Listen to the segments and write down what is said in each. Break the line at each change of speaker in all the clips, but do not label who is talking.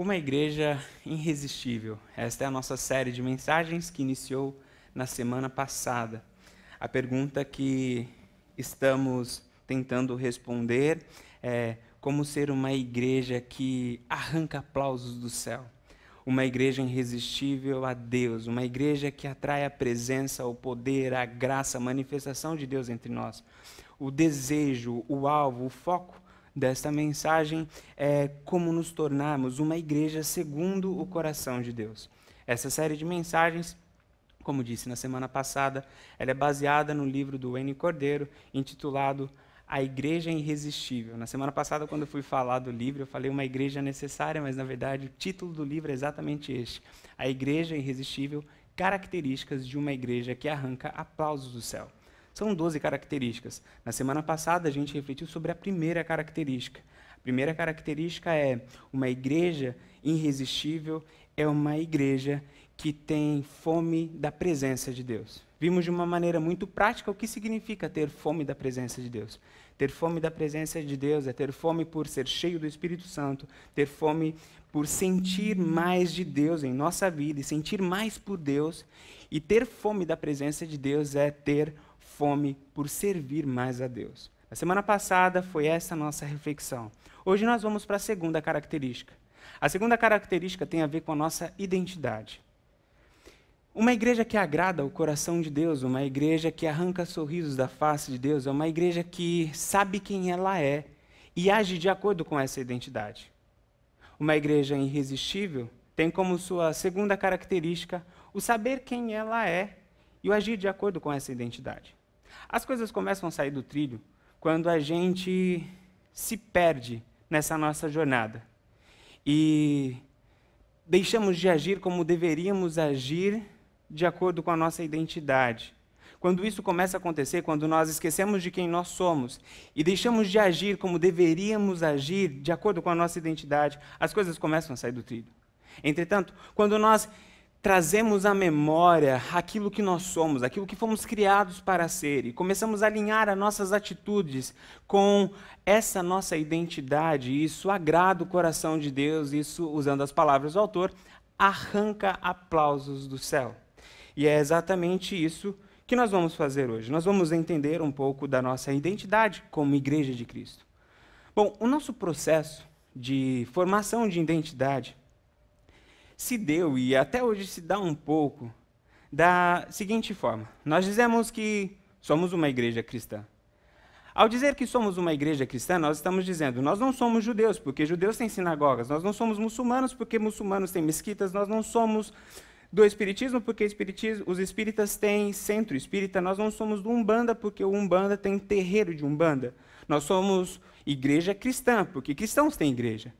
Uma igreja irresistível. Esta é a nossa série de mensagens que iniciou na semana passada. A pergunta que estamos tentando responder é como ser uma igreja que arranca aplausos do céu. Uma igreja irresistível a Deus, uma igreja que atrai a presença, o poder, a graça, a manifestação de Deus entre nós. O desejo, o alvo, o foco desta mensagem é como nos tornarmos uma igreja segundo o coração de Deus. Essa série de mensagens, como disse na semana passada, ela é baseada no livro do N. Cordeiro, intitulado A Igreja Irresistível. Na semana passada, quando eu fui falar do livro, eu falei uma igreja necessária, mas na verdade o título do livro é exatamente este: A Igreja Irresistível Características de uma Igreja que Arranca Aplausos do Céu. São 12 características. Na semana passada, a gente refletiu sobre a primeira característica. A primeira característica é uma igreja irresistível, é uma igreja que tem fome da presença de Deus. Vimos de uma maneira muito prática o que significa ter fome da presença de Deus. Ter fome da presença de Deus é ter fome por ser cheio do Espírito Santo, ter fome por sentir mais de Deus em nossa vida e sentir mais por Deus. E ter fome da presença de Deus é ter fome por servir mais a Deus. Na semana passada foi essa a nossa reflexão. Hoje nós vamos para a segunda característica. A segunda característica tem a ver com a nossa identidade. Uma igreja que agrada o coração de Deus, uma igreja que arranca sorrisos da face de Deus, é uma igreja que sabe quem ela é e age de acordo com essa identidade. Uma igreja irresistível tem como sua segunda característica o saber quem ela é e o agir de acordo com essa identidade. As coisas começam a sair do trilho quando a gente se perde nessa nossa jornada e deixamos de agir como deveríamos agir de acordo com a nossa identidade. Quando isso começa a acontecer, quando nós esquecemos de quem nós somos e deixamos de agir como deveríamos agir de acordo com a nossa identidade, as coisas começam a sair do trilho. Entretanto, quando nós trazemos à memória aquilo que nós somos, aquilo que fomos criados para ser, e começamos a alinhar as nossas atitudes com essa nossa identidade, isso agrada o coração de Deus, isso, usando as palavras do autor, arranca aplausos do céu. E é exatamente isso que nós vamos fazer hoje. Nós vamos entender um pouco da nossa identidade como Igreja de Cristo. Bom, o nosso processo de formação de identidade se deu e até hoje se dá um pouco da seguinte forma: nós dizemos que somos uma igreja cristã. Ao dizer que somos uma igreja cristã, nós estamos dizendo, nós não somos judeus, porque judeus têm sinagogas, nós não somos muçulmanos, porque muçulmanos têm mesquitas, nós não somos do espiritismo, porque espiritismo, os espíritas têm centro espírita, nós não somos do Umbanda, porque o Umbanda tem terreiro de Umbanda. Nós somos igreja cristã, porque cristãos têm igreja.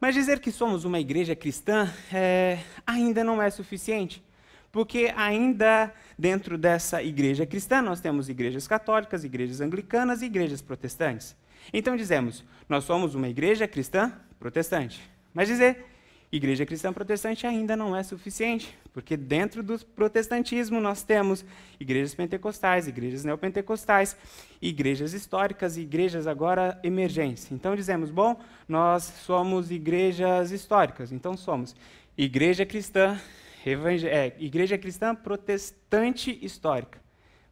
Mas dizer que somos uma igreja cristã é, ainda não é suficiente, porque ainda dentro dessa igreja cristã nós temos igrejas católicas, igrejas anglicanas e igrejas protestantes. Então dizemos, nós somos uma igreja cristã protestante. Mas dizer igreja cristã protestante ainda não é suficiente, porque dentro do protestantismo nós temos igrejas pentecostais, igrejas neopentecostais, igrejas históricas e igrejas agora emergentes. Então dizemos, bom, nós somos igrejas históricas, então somos igreja cristã, é, igreja cristã protestante histórica.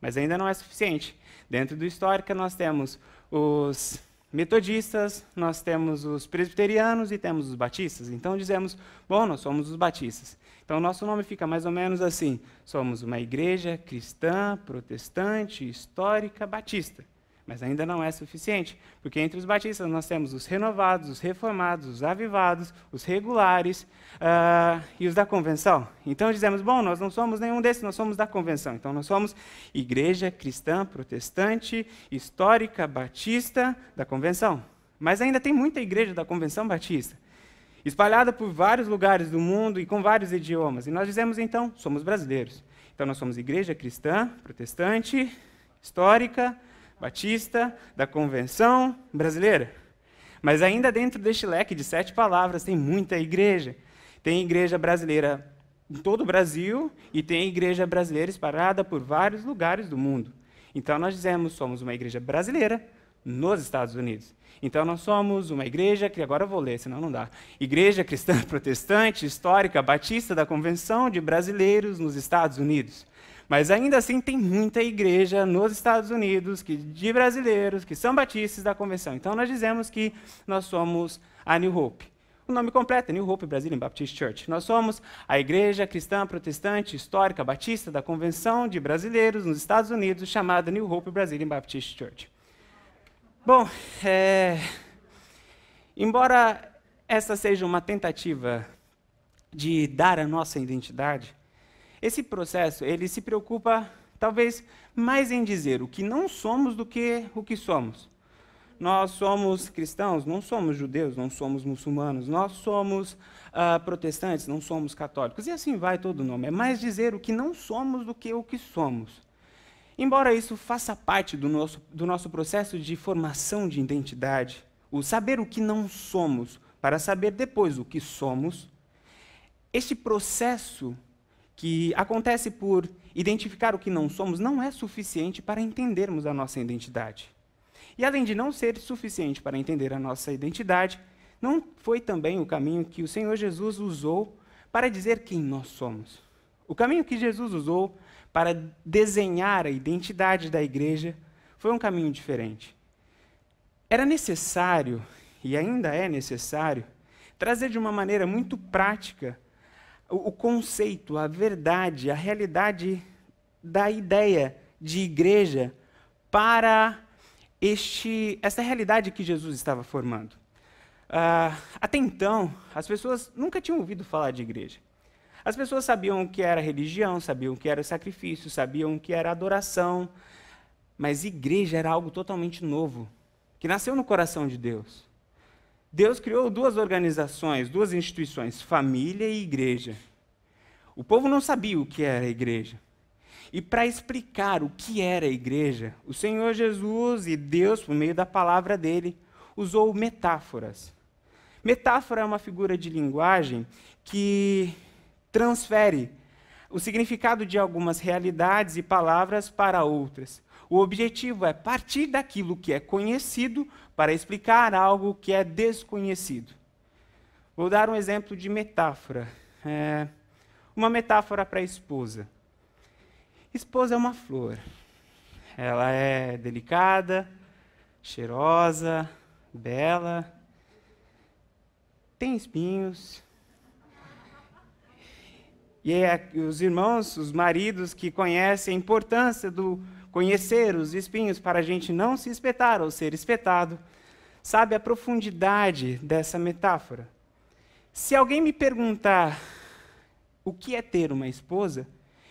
Mas ainda não é suficiente. Dentro do histórica nós temos os metodistas, nós temos os presbiterianos e temos os batistas. Então dizemos, bom, nós somos os batistas. Então nosso nome fica mais ou menos assim: somos uma igreja cristã, protestante, histórica, batista. Mas ainda não é suficiente, porque entre os batistas nós temos os renovados, os reformados, os avivados, os regulares uh, e os da convenção. Então dizemos, bom, nós não somos nenhum desses, nós somos da convenção. Então nós somos igreja cristã, protestante, histórica, batista, da convenção. Mas ainda tem muita igreja da convenção batista, espalhada por vários lugares do mundo e com vários idiomas. E nós dizemos então, somos brasileiros. Então nós somos igreja cristã, protestante, histórica, batista, da convenção brasileira. Mas ainda dentro deste leque de sete palavras tem muita igreja. Tem igreja brasileira em todo o Brasil e tem igreja brasileira espalhada por vários lugares do mundo. Então nós dizemos somos uma igreja brasileira nos Estados Unidos. Então nós somos uma igreja, que agora eu vou ler, senão não dá. Igreja Cristã Protestante Histórica Batista da Convenção de Brasileiros nos Estados Unidos. Mas ainda assim tem muita igreja nos Estados Unidos que, de brasileiros que são batistas da convenção. Então nós dizemos que nós somos a New Hope. O nome completo é New Hope Brazilian Baptist Church. Nós somos a Igreja Cristã Protestante Histórica Batista da Convenção de Brasileiros nos Estados Unidos, chamada New Hope Brazilian Baptist Church. Bom, é... embora essa seja uma tentativa de dar a nossa identidade, esse processo, ele se preocupa talvez mais em dizer o que não somos do que o que somos. Nós somos cristãos, não somos judeus, não somos muçulmanos, nós somos uh, protestantes, não somos católicos, e assim vai todo o nome. É mais dizer o que não somos do que o que somos. Embora isso faça parte do nosso, do nosso processo de formação de identidade, o saber o que não somos para saber depois o que somos, este processo que acontece por identificar o que não somos não é suficiente para entendermos a nossa identidade. E além de não ser suficiente para entender a nossa identidade, não foi também o caminho que o Senhor Jesus usou para dizer quem nós somos. O caminho que Jesus usou para desenhar a identidade da igreja foi um caminho diferente. Era necessário, e ainda é necessário, trazer de uma maneira muito prática o, conceito, a verdade, a realidade da ideia de igreja para este, essa realidade que Jesus estava formando. Uh, até então, as pessoas nunca tinham ouvido falar de igreja. As pessoas sabiam o que era religião, sabiam o que era sacrifício, sabiam o que era adoração, mas igreja era algo totalmente novo, que nasceu no coração de Deus. Deus criou duas organizações, duas instituições, família e igreja. O povo não sabia o que era a igreja. E para explicar o que era a igreja, o Senhor Jesus e Deus, por meio da palavra dele, usou metáforas. Metáfora é uma figura de linguagem que transfere o significado de algumas realidades e palavras para outras. O objetivo é partir daquilo que é conhecido para explicar algo que é desconhecido. Vou dar um exemplo de metáfora. É uma metáfora para a esposa. Esposa é uma flor. Ela é delicada, cheirosa, bela, tem espinhos. E é os irmãos, os maridos que conhecem a importância do conhecer os espinhos para a gente não se espetar ou ser espetado, sabe a profundidade dessa metáfora. Se alguém me perguntar o que é ter uma esposa,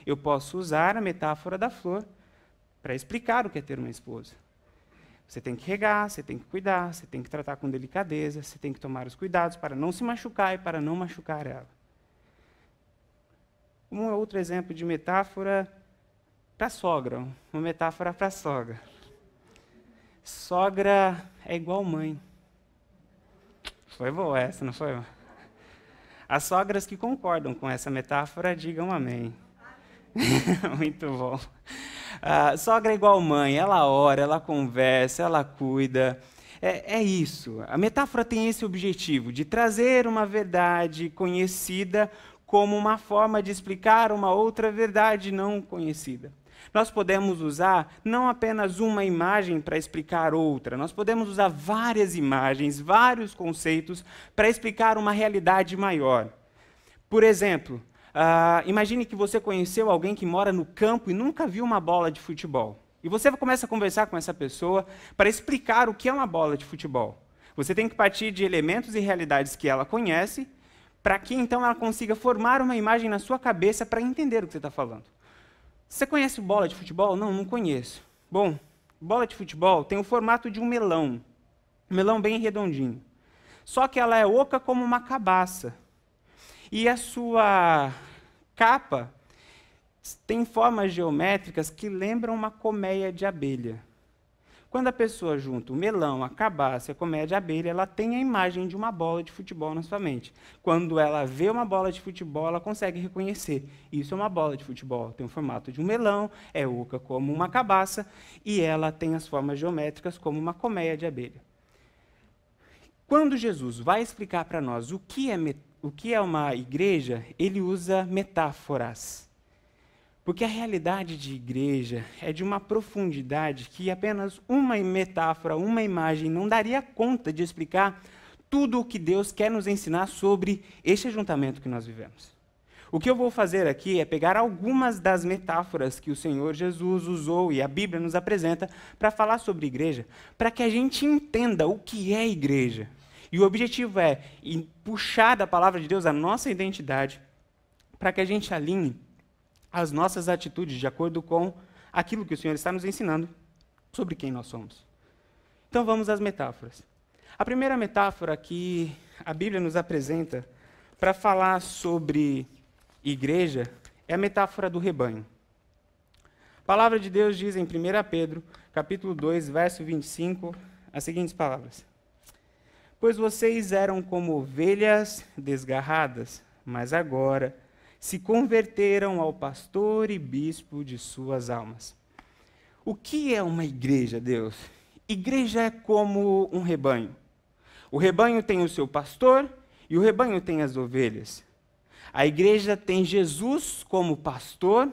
eu posso usar a metáfora da flor para explicar o que é ter uma esposa. Você tem que regar, você tem que cuidar, você tem que tratar com delicadeza, você tem que tomar os cuidados para não se machucar e para não machucar ela. Um outro exemplo de metáfora para sogra, uma metáfora para sogra. Sogra é igual mãe. Foi boa essa, não foi? As sogras que concordam com essa metáfora, digam amém. Muito bom. Sogra é igual mãe, ela ora, ela conversa, ela cuida. É, é, isso. A metáfora tem esse objetivo, de trazer uma verdade conhecida como uma forma de explicar uma outra verdade não conhecida. Nós podemos usar não apenas uma imagem para explicar outra, nós podemos usar várias imagens, vários conceitos para explicar uma realidade maior. Por exemplo, Uh, imagine que você conheceu alguém que mora no campo e nunca viu uma bola de futebol. E você começa a conversar com essa pessoa para explicar o que é uma bola de futebol. Você tem que partir de elementos e realidades que ela conhece, para que então ela consiga formar uma imagem na sua cabeça para entender o que você está falando. Você conhece bola de futebol? Não, não conheço. Bom, bola de futebol tem o formato de um melão, um melão bem redondinho. Só que ela é oca como uma cabaça. E a sua capa tem formas geométricas que lembram uma colmeia de abelha. Quando a pessoa junta o melão, a cabaça, a comédia, a abelha, ela tem a imagem de uma bola de futebol na sua mente. Quando ela vê uma bola de futebol, ela consegue reconhecer. Isso é uma bola de futebol. Tem o formato de um melão, é oca como uma cabaça, e ela tem as formas geométricas como uma colmeia de abelha. Quando Jesus vai explicar para nós o que, é, o que é uma igreja, ele usa metáforas. Porque a realidade de igreja é de uma profundidade que apenas uma metáfora, uma imagem não daria conta de explicar tudo o que Deus quer nos ensinar sobre este ajuntamento que nós vivemos. O que eu vou fazer aqui é pegar algumas das metáforas que o Senhor Jesus usou e a Bíblia nos apresenta para falar sobre igreja, para que a gente entenda o que é igreja. E o objetivo é puxar da palavra de Deus a nossa identidade, para que a gente alinhe as nossas atitudes de acordo com aquilo que o Senhor está nos ensinando sobre quem nós somos. Então vamos às metáforas. A primeira metáfora que a Bíblia nos apresenta para falar sobre igreja é a metáfora do rebanho. A palavra de Deus diz em 1 Pedro, capítulo 2, verso 25, as seguintes palavras: Pois vocês eram como ovelhas desgarradas, mas agora se converteram ao pastor e bispo de suas almas. O que é uma igreja, Deus? Igreja é como um rebanho. O rebanho tem o seu pastor e o rebanho tem as ovelhas. A igreja tem Jesus como pastor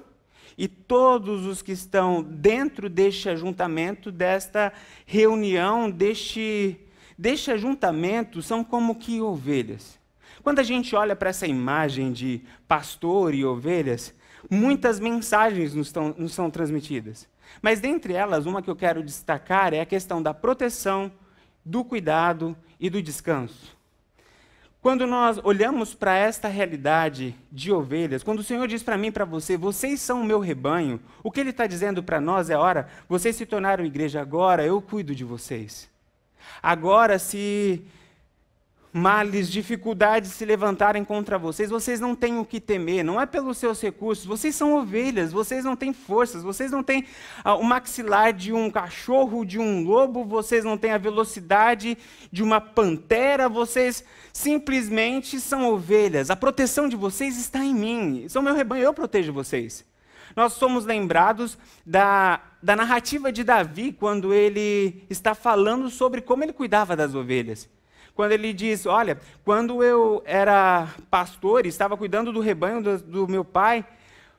e todos os que estão dentro deste ajuntamento, desta reunião, deste, deste ajuntamento, são como que ovelhas. Quando a gente olha para essa imagem de pastor e ovelhas, muitas mensagens nos, tão, nos são transmitidas. Mas dentre elas, uma que eu quero destacar é a questão da proteção, do cuidado e do descanso. Quando nós olhamos para esta realidade de ovelhas, quando o Senhor diz para mim e para você, vocês são o meu rebanho, o que Ele está dizendo para nós é: ora, vocês se tornaram igreja agora, eu cuido de vocês. Agora, se males, dificuldades se levantarem contra vocês, vocês não têm o que temer, não é pelos seus recursos, vocês são ovelhas, vocês não têm forças, vocês não têm ah, o maxilar de um cachorro, de um lobo, vocês não têm a velocidade de uma pantera, vocês simplesmente são ovelhas. A proteção de vocês está em mim, são meu rebanho, eu protejo vocês. Nós somos lembrados da, da narrativa de Davi, quando ele está falando sobre como ele cuidava das ovelhas quando ele diz: Olha, quando eu era pastor e estava cuidando do rebanho do, do meu pai,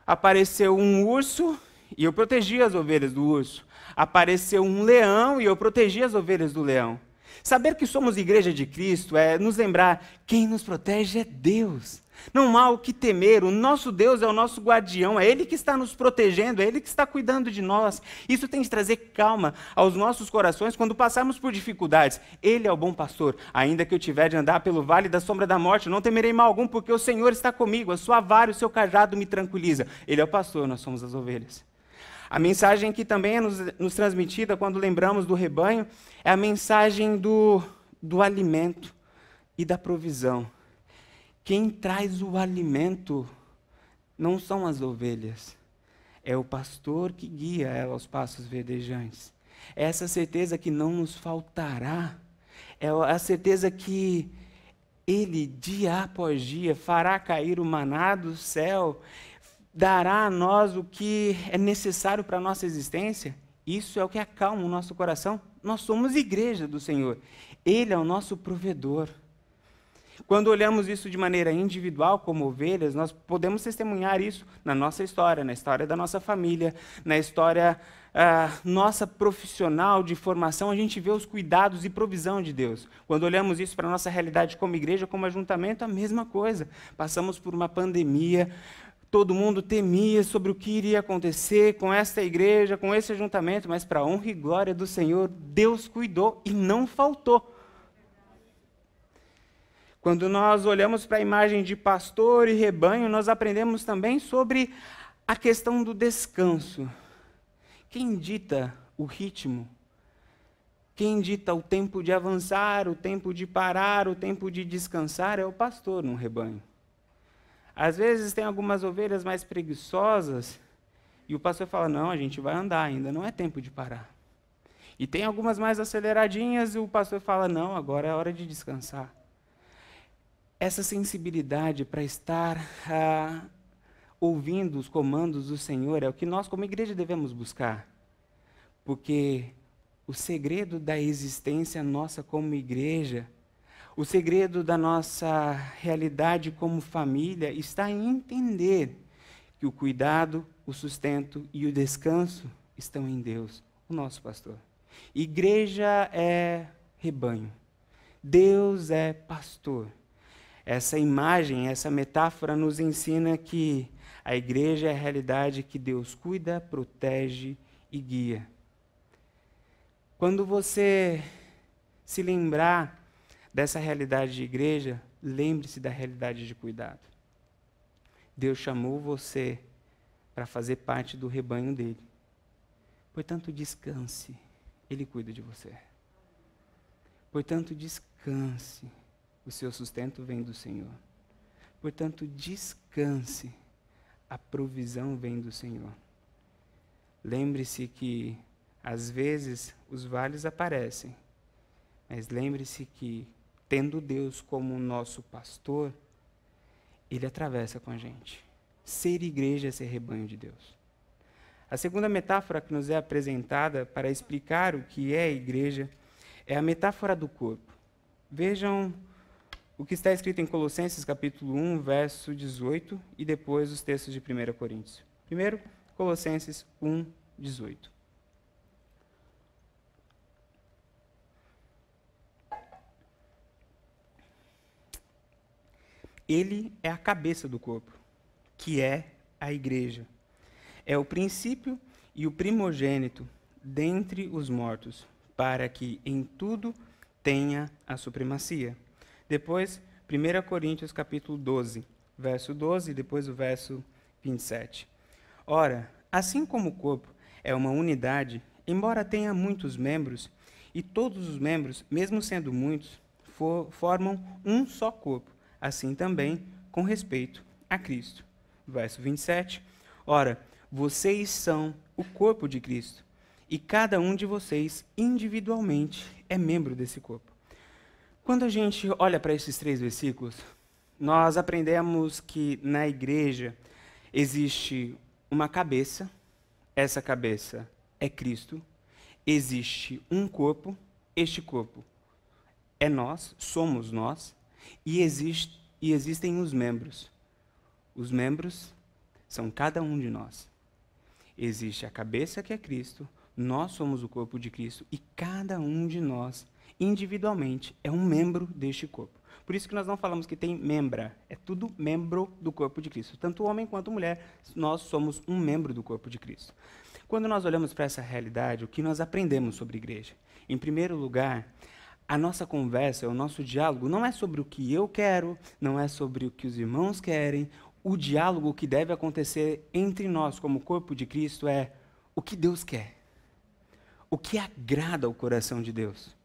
apareceu um urso e eu protegi as ovelhas do urso. Apareceu um leão e eu protegi as ovelhas do leão. Saber que somos igreja de Cristo é nos lembrar: quem nos protege é Deus. Não há o que temer, o nosso Deus é o nosso guardião, é Ele que está nos protegendo, é Ele que está cuidando de nós. Isso tem de trazer calma aos nossos corações quando passarmos por dificuldades. Ele é o bom pastor, ainda que eu tiver de andar pelo vale da sombra da morte, não temerei mal algum, porque o Senhor está comigo, a sua vara e o seu cajado me tranquiliza. Ele é o pastor, nós somos as ovelhas. A mensagem que também é nos, nos transmitida quando lembramos do rebanho é a mensagem do, do alimento e da provisão. Quem traz o alimento não são as ovelhas, é o pastor que guia ela aos passos verdejantes. Essa certeza que não nos faltará, é a certeza que Ele, dia após dia, fará cair o maná do céu, dará a nós o que é necessário para a nossa existência. Isso é o que acalma o nosso coração. Nós somos igreja do Senhor. Ele é o nosso provedor. Quando olhamos isso de maneira individual, como ovelhas, nós podemos testemunhar isso na nossa história, na história da nossa família, na história uh, nossa profissional de formação, a gente vê os cuidados e provisão de Deus. Quando olhamos isso para a nossa realidade como igreja, como ajuntamento, a mesma coisa. Passamos por uma pandemia, todo mundo temia sobre o que iria acontecer com esta igreja, com esse ajuntamento, mas para honra e glória do Senhor, Deus cuidou e não faltou. Quando nós olhamos para a imagem de pastor e rebanho, nós aprendemos também sobre a questão do descanso. Quem dita o ritmo? Quem dita o tempo de avançar, o tempo de parar, o tempo de descansar é o pastor no rebanho. Às vezes tem algumas ovelhas mais preguiçosas e o pastor fala: Não, a gente vai andar ainda, não é tempo de parar. E tem algumas mais aceleradinhas e o pastor fala: não, agora é hora de descansar. Essa sensibilidade para estar ah, ouvindo os comandos do Senhor é o que nós, como igreja, devemos buscar. Porque o segredo da existência nossa como igreja, o segredo da nossa realidade como família está em entender que o cuidado, o sustento e o descanso estão em Deus, o nosso pastor. Igreja é rebanho. Deus é pastor. Essa imagem, essa metáfora nos ensina que a igreja é a realidade que Deus cuida, protege e guia. Quando você se lembrar dessa realidade de igreja, lembre-se da realidade de cuidado. Deus chamou você para fazer parte do rebanho dele. Portanto, descanse, ele cuida de você. Portanto, descanse, o seu sustento vem do Senhor. Portanto, descanse, a provisão vem do Senhor. Lembre-se que, às vezes, os vales aparecem, mas lembre-se que, tendo Deus como nosso pastor, Ele atravessa com a gente. Ser igreja é ser rebanho de Deus. A segunda metáfora que nos é apresentada para explicar o que é a igreja é a metáfora do corpo. Vejam o que está escrito em Colossenses capítulo 1, verso 18 e depois os textos de 1 Coríntios. Primeiro, Colossenses 1, 18. Ele é a cabeça do corpo, que é a igreja. É o princípio e o primogênito dentre os mortos, para que em tudo tenha a supremacia. Depois, 1 Coríntios capítulo 12, verso 12 e depois o verso 27. Ora, assim como o corpo é uma unidade, embora tenha muitos membros, e todos os membros, mesmo sendo muitos, for, formam um só corpo, assim também com respeito a Cristo. Verso 27. Ora, vocês são o corpo de Cristo, e cada um de vocês individualmente é membro desse corpo. Quando a gente olha para esses três versículos, nós aprendemos que na igreja existe uma cabeça, essa cabeça é Cristo, existe um corpo, este corpo é nós, somos nós, e, existe, e existem os membros. Os membros são cada um de nós. Existe a cabeça que é Cristo, nós somos o corpo de Cristo e cada um de nós individualmente é um membro deste corpo. Por isso que nós não falamos que tem membra, é tudo membro do corpo de Cristo. Tanto homem quanto mulher, nós somos um membro do corpo de Cristo. Quando nós olhamos para essa realidade, o que nós aprendemos sobre igreja? Em primeiro lugar, a nossa conversa, o nosso diálogo não é sobre o que eu quero, não é sobre o que os irmãos querem. O diálogo que deve acontecer entre nós, como corpo de Cristo, é o que Deus quer. O que agrada ao coração de Deus.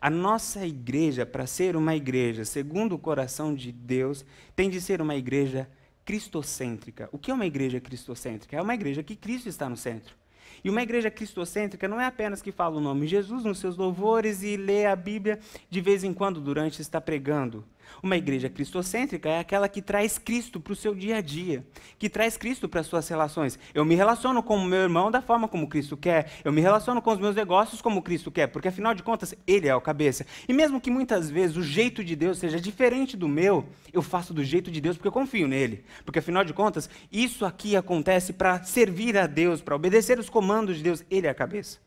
A nossa igreja, para ser uma igreja segundo o coração de Deus, tem de ser uma igreja cristocêntrica. O que é uma igreja cristocêntrica? É uma igreja que Cristo está no centro. E uma igreja cristocêntrica não é apenas que fala o nome de Jesus nos seus louvores e lê a Bíblia de vez em quando durante está pregando. Uma igreja cristocêntrica é aquela que traz Cristo para o seu dia a dia, que traz Cristo para as suas relações. Eu me relaciono com o meu irmão da forma como Cristo quer, eu me relaciono com os meus negócios como Cristo quer, porque afinal de contas, Ele é o cabeça. E mesmo que muitas vezes o jeito de Deus seja diferente do meu, eu faço do jeito de Deus porque eu confio nele. Porque afinal de contas, isso aqui acontece para servir a Deus, para obedecer os comandos de Deus, Ele é a cabeça.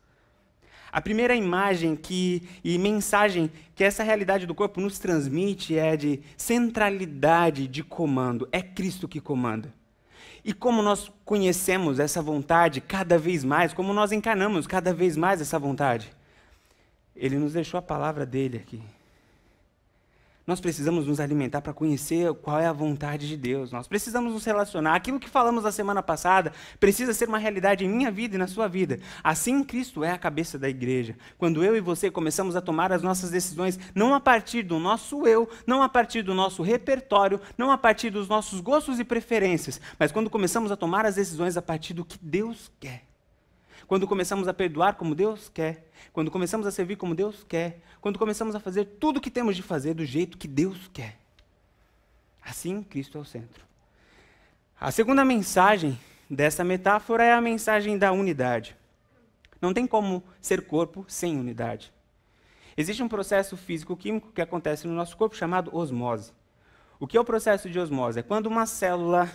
A primeira imagem que, e mensagem que essa realidade do corpo nos transmite é de centralidade de comando. É Cristo que comanda. E como nós conhecemos essa vontade cada vez mais, como nós encarnamos cada vez mais essa vontade? Ele nos deixou a palavra dele aqui. Nós precisamos nos alimentar para conhecer qual é a vontade de Deus. Nós precisamos nos relacionar. Aquilo que falamos na semana passada precisa ser uma realidade em minha vida e na sua vida. Assim, Cristo é a cabeça da igreja. Quando eu e você começamos a tomar as nossas decisões, não a partir do nosso eu, não a partir do nosso repertório, não a partir dos nossos gostos e preferências, mas quando começamos a tomar as decisões a partir do que Deus quer. Quando começamos a perdoar como Deus quer, quando começamos a servir como Deus quer, quando começamos a fazer tudo o que temos de fazer do jeito que Deus quer. Assim, Cristo é o centro. A segunda mensagem dessa metáfora é a mensagem da unidade. Não tem como ser corpo sem unidade. Existe um processo físico-químico que acontece no nosso corpo chamado osmose. O que é o processo de osmose? É quando uma célula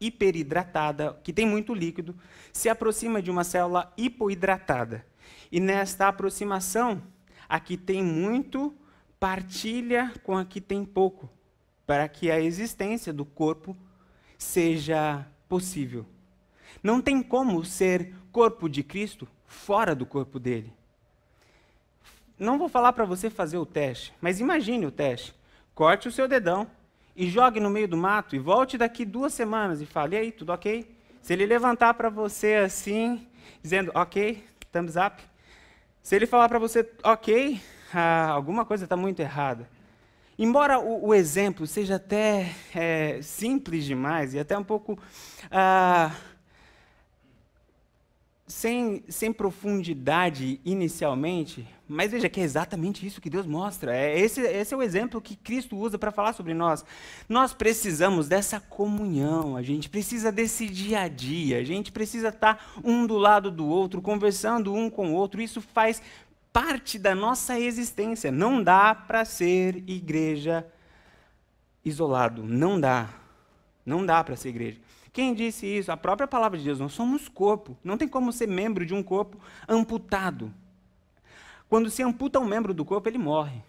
hiperidratada, que tem muito líquido, se aproxima de uma célula hipoidratada. E nesta aproximação, a que tem muito partilha com a que tem pouco, para que a existência do corpo seja possível. Não tem como ser corpo de Cristo fora do corpo dele. Não vou falar para você fazer o teste, mas imagine o teste. Corte o seu dedão e jogue no meio do mato e volte daqui duas semanas e fale, e aí, tudo ok? Se ele levantar para você assim, dizendo, ok, thumbs up. Se ele falar para você, ok, ah, alguma coisa está muito errada. Embora o, o exemplo seja até é, simples demais e até um pouco ah, sem, sem profundidade inicialmente, mas veja que é exatamente isso que Deus mostra. É esse, esse é o exemplo que Cristo usa para falar sobre nós. Nós precisamos dessa comunhão, a gente precisa desse dia a dia, a gente precisa estar um do lado do outro, conversando um com o outro. Isso faz parte da nossa existência. Não dá para ser igreja isolado. Não dá. Não dá para ser igreja. Quem disse isso? A própria palavra de Deus. Nós somos corpo. Não tem como ser membro de um corpo amputado. Quando se amputa um membro do corpo, ele morre.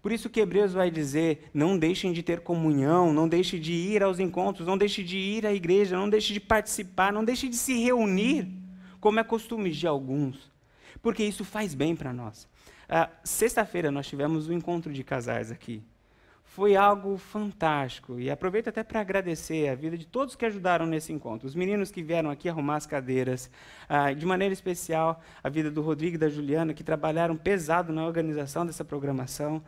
Por isso que Hebreus vai dizer: não deixem de ter comunhão, não deixem de ir aos encontros, não deixem de ir à igreja, não deixem de participar, não deixem de se reunir, como é costume de alguns, porque isso faz bem para nós. Ah, Sexta-feira nós tivemos um encontro de casais aqui foi algo fantástico. E aproveito até para agradecer a vida de todos que ajudaram nesse encontro. Os meninos que vieram aqui arrumar as cadeiras, ah, de maneira especial a vida do Rodrigo e da Juliana, que trabalharam pesado na organização dessa programação.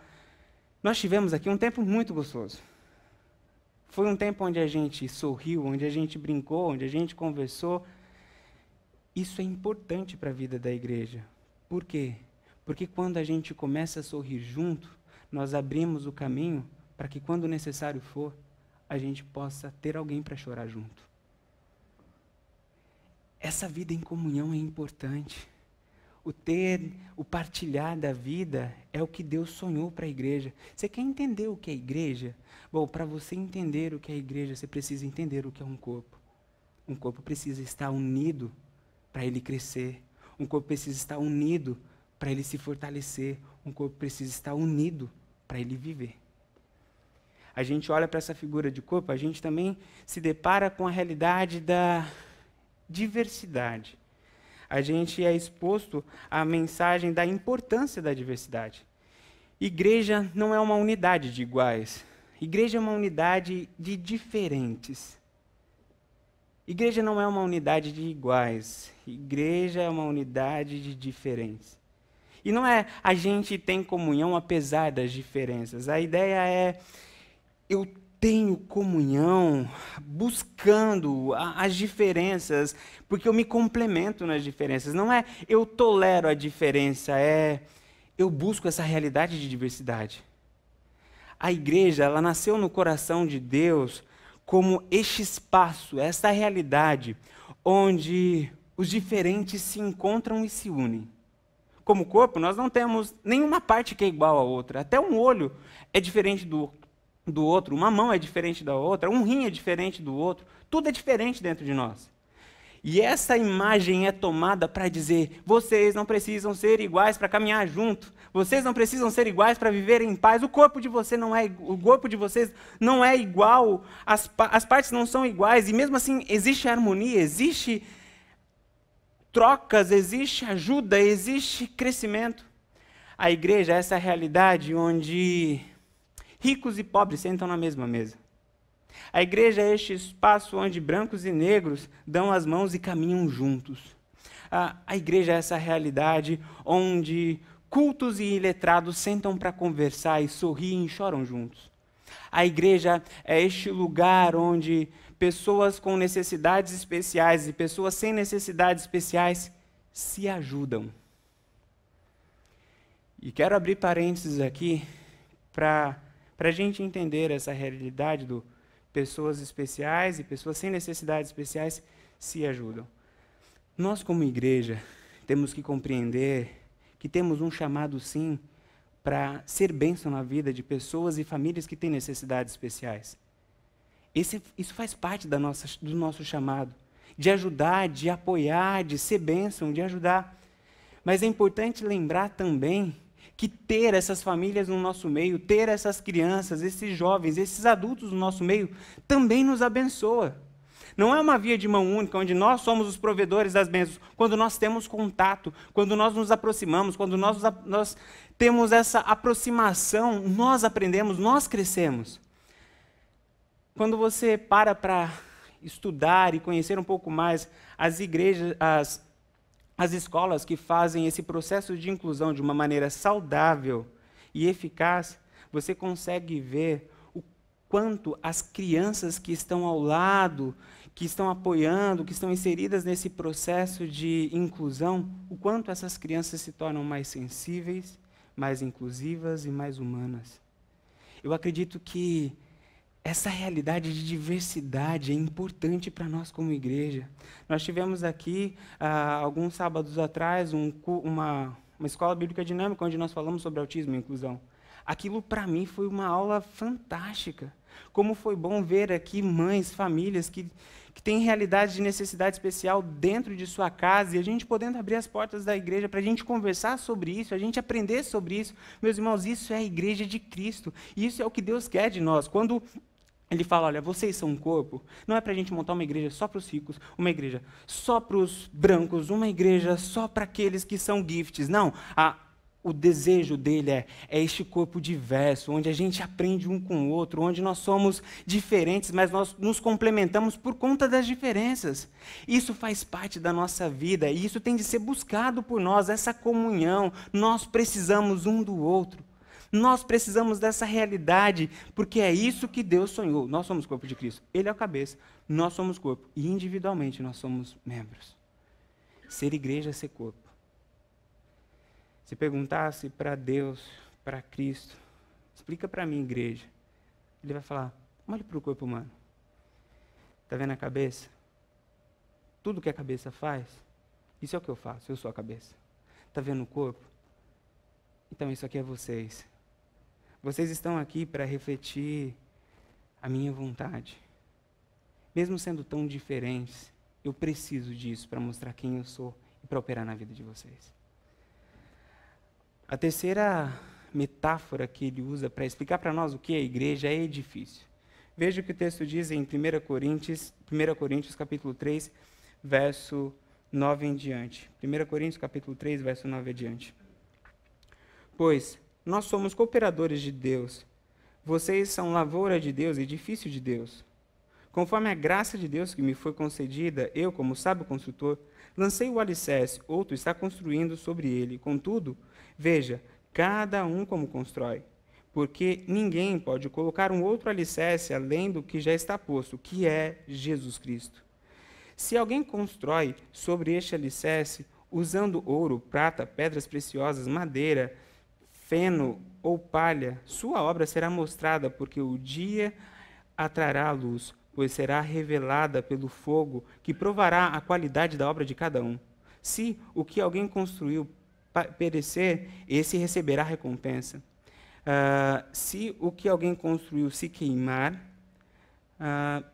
Nós tivemos aqui um tempo muito gostoso. Foi um tempo onde a gente sorriu, onde a gente brincou, onde a gente conversou. Isso é importante para a vida da igreja. Por quê? Porque quando a gente começa a sorrir junto, nós abrimos o caminho para que, quando necessário for, a gente possa ter alguém para chorar junto. Essa vida em comunhão é importante. O ter, o partilhar da vida é o que Deus sonhou para a igreja. Você quer entender o que é igreja? Bom, para você entender o que é igreja, você precisa entender o que é um corpo. Um corpo precisa estar unido para ele crescer. Um corpo precisa estar unido para ele se fortalecer. Um corpo precisa estar unido para ele viver a gente olha para essa figura de corpo, a gente também se depara com a realidade da diversidade. A gente é exposto à mensagem da importância da diversidade. Igreja não é uma unidade de iguais. Igreja é uma unidade de diferentes. Igreja não é uma unidade de iguais. Igreja é uma unidade de diferentes. E não é a gente tem comunhão apesar das diferenças. A ideia é eu tenho comunhão buscando as diferenças, porque eu me complemento nas diferenças. Não é eu tolero a diferença, é eu busco essa realidade de diversidade. A igreja, ela nasceu no coração de Deus como este espaço, essa realidade onde os diferentes se encontram e se unem. Como corpo, nós não temos nenhuma parte que é igual à outra. Até um olho é diferente do, do outro, uma mão é diferente da outra, um rim é diferente do outro, tudo é diferente dentro de nós. E essa imagem é tomada para dizer: vocês não precisam ser iguais para caminhar junto. Vocês não precisam ser iguais para viver em paz. O corpo de você não é o corpo de vocês não é igual. As, as partes não são iguais e mesmo assim existe harmonia, existe trocas, existe ajuda, existe crescimento. A igreja é essa realidade onde Ricos e pobres sentam na mesma mesa. A igreja é este espaço onde brancos e negros dão as mãos e caminham juntos. A, a igreja é essa realidade onde cultos e iletrados sentam para conversar e sorriem e choram juntos. A igreja é este lugar onde pessoas com necessidades especiais e pessoas sem necessidades especiais se ajudam. E quero abrir parênteses aqui para a gente entender essa realidade do pessoas especiais e pessoas sem necessidades especiais se ajudam. Nós, como igreja, temos que compreender que temos um chamado, sim, para ser bênção na vida de pessoas e famílias que têm necessidades especiais. Esse, isso faz parte da nossa, do nosso chamado, de ajudar, de apoiar, de ser bênção, de ajudar. Mas é importante lembrar também que ter essas famílias no nosso meio, ter essas crianças, esses jovens, esses adultos no nosso meio, também nos abençoa. Não é uma via de mão única, onde nós somos os provedores das bênçãos. Quando nós temos contato, quando nós nos aproximamos, quando nós, nós temos essa aproximação, nós aprendemos, nós crescemos. Quando você para para estudar e conhecer um pouco mais as igrejas, as, as escolas que fazem esse processo de inclusão de uma maneira saudável e eficaz, você consegue ver o quanto as crianças que estão ao lado, que estão apoiando, que estão inseridas nesse processo de inclusão, o quanto essas crianças se tornam mais sensíveis, mais inclusivas e mais humanas. Eu acredito que essa realidade de diversidade é importante para nós como igreja. Nós tivemos aqui, ah, alguns sábados atrás, um, uma, uma escola bíblica dinâmica onde nós falamos sobre autismo e inclusão. Aquilo, para mim, foi uma aula fantástica. Como foi bom ver aqui mães, famílias que, que têm realidade de necessidade especial dentro de sua casa e a gente podendo abrir as portas da igreja para a gente conversar sobre isso, a gente aprender sobre isso. Meus irmãos, isso é a igreja de Cristo. Isso é o que Deus quer de nós. Quando ele fala: olha, vocês são um corpo. Não é para a gente montar uma igreja só para os ricos, uma igreja só para os brancos, uma igreja só para aqueles que são gifts. Não. A, o desejo dele é, é este corpo diverso, onde a gente aprende um com o outro, onde nós somos diferentes, mas nós nos complementamos por conta das diferenças. Isso faz parte da nossa vida e isso tem de ser buscado por nós, essa comunhão. Nós precisamos um do outro. Nós precisamos dessa realidade, porque é isso que Deus sonhou. Nós somos corpo de Cristo. Ele é a cabeça, nós somos corpo. E individualmente nós somos membros. Ser igreja é ser corpo. Se perguntasse para Deus, para Cristo, explica para mim, igreja. Ele vai falar: olhe para o corpo humano. Está vendo a cabeça? Tudo que a cabeça faz, isso é o que eu faço, eu sou a cabeça. Está vendo o corpo? Então isso aqui é vocês. Vocês estão aqui para refletir a minha vontade. Mesmo sendo tão diferentes, eu preciso disso para mostrar quem eu sou e para operar na vida de vocês. A terceira metáfora que ele usa para explicar para nós o que é igreja é edifício. Veja o que o texto diz em 1 Coríntios, 1 Coríntios capítulo 3, verso 9 em diante. 1 Coríntios capítulo 3, verso 9 em diante. Pois nós somos cooperadores de Deus. Vocês são lavoura de Deus, edifício de Deus. Conforme a graça de Deus que me foi concedida, eu, como sábio construtor, lancei o alicerce, outro está construindo sobre ele. Contudo, veja, cada um como constrói. Porque ninguém pode colocar um outro alicerce além do que já está posto, que é Jesus Cristo. Se alguém constrói sobre este alicerce, usando ouro, prata, pedras preciosas, madeira, feno ou palha, sua obra será mostrada, porque o dia atrará a luz, pois será revelada pelo fogo, que provará a qualidade da obra de cada um. Se o que alguém construiu perecer, esse receberá recompensa. Uh, se o que alguém construiu se queimar, uh,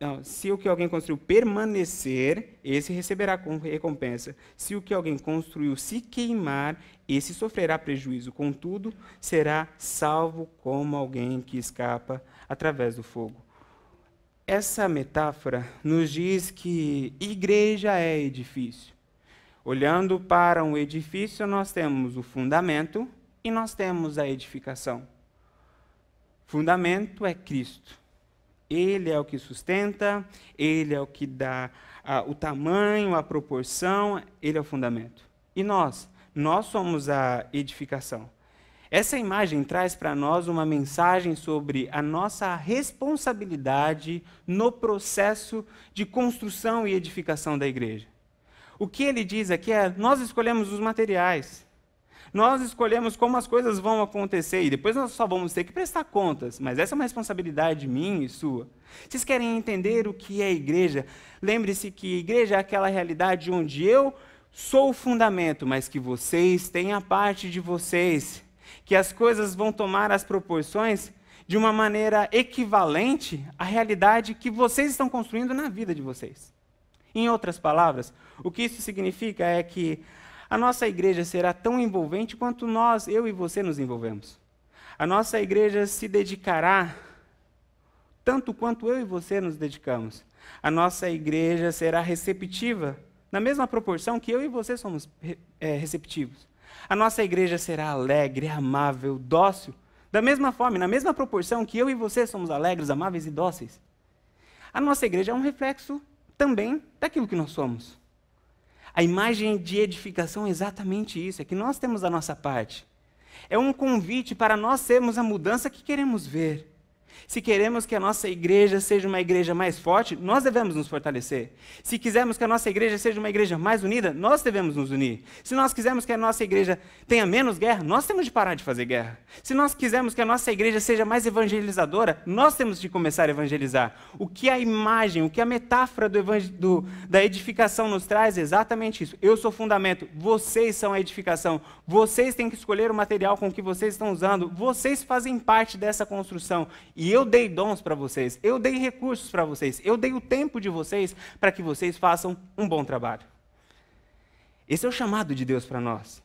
não, se o que alguém construiu permanecer, esse receberá recompensa. Se o que alguém construiu se queimar, esse sofrerá prejuízo. Contudo, será salvo como alguém que escapa através do fogo. Essa metáfora nos diz que igreja é edifício. Olhando para um edifício, nós temos o fundamento e nós temos a edificação. Fundamento é Cristo. Ele é o que sustenta, ele é o que dá o tamanho, a proporção, ele é o fundamento. E nós? Nós somos a edificação. Essa imagem traz para nós uma mensagem sobre a nossa responsabilidade no processo de construção e edificação da igreja. O que ele diz aqui é: nós escolhemos os materiais, nós escolhemos como as coisas vão acontecer e depois nós só vamos ter que prestar contas, mas essa é uma responsabilidade minha e sua. Vocês querem entender o que é igreja? Lembre-se que igreja é aquela realidade onde eu sou o fundamento, mas que vocês têm a parte de vocês que as coisas vão tomar as proporções de uma maneira equivalente à realidade que vocês estão construindo na vida de vocês. Em outras palavras, o que isso significa é que a nossa igreja será tão envolvente quanto nós, eu e você, nos envolvemos. A nossa igreja se dedicará tanto quanto eu e você nos dedicamos. A nossa igreja será receptiva, na mesma proporção que eu e você somos é, receptivos. A nossa igreja será alegre, amável, dócil, da mesma forma, na mesma proporção que eu e você somos alegres, amáveis e dóceis. A nossa igreja é um reflexo também daquilo que nós somos. A imagem de edificação é exatamente isso, é que nós temos a nossa parte. É um convite para nós sermos a mudança que queremos ver. Se queremos que a nossa igreja seja uma igreja mais forte, nós devemos nos fortalecer. Se quisermos que a nossa igreja seja uma igreja mais unida, nós devemos nos unir. Se nós quisermos que a nossa igreja tenha menos guerra, nós temos de parar de fazer guerra. Se nós quisermos que a nossa igreja seja mais evangelizadora, nós temos de começar a evangelizar. O que a imagem, o que a metáfora do do, da edificação nos traz é exatamente isso. Eu sou fundamento, vocês são a edificação. Vocês têm que escolher o material com que vocês estão usando. Vocês fazem parte dessa construção. E eu dei dons para vocês, eu dei recursos para vocês, eu dei o tempo de vocês para que vocês façam um bom trabalho. Esse é o chamado de Deus para nós.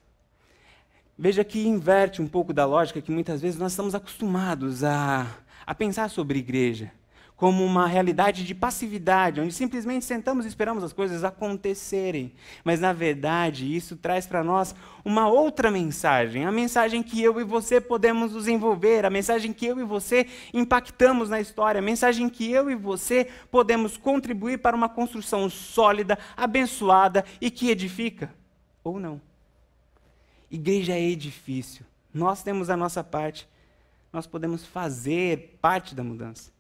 Veja que inverte um pouco da lógica que muitas vezes nós estamos acostumados a, a pensar sobre igreja como uma realidade de passividade, onde simplesmente sentamos e esperamos as coisas acontecerem. Mas, na verdade, isso traz para nós uma outra mensagem, a mensagem que eu e você podemos nos envolver, a mensagem que eu e você impactamos na história, a mensagem que eu e você podemos contribuir para uma construção sólida, abençoada e que edifica. Ou não. Igreja é edifício. Nós temos a nossa parte, nós podemos fazer parte da mudança.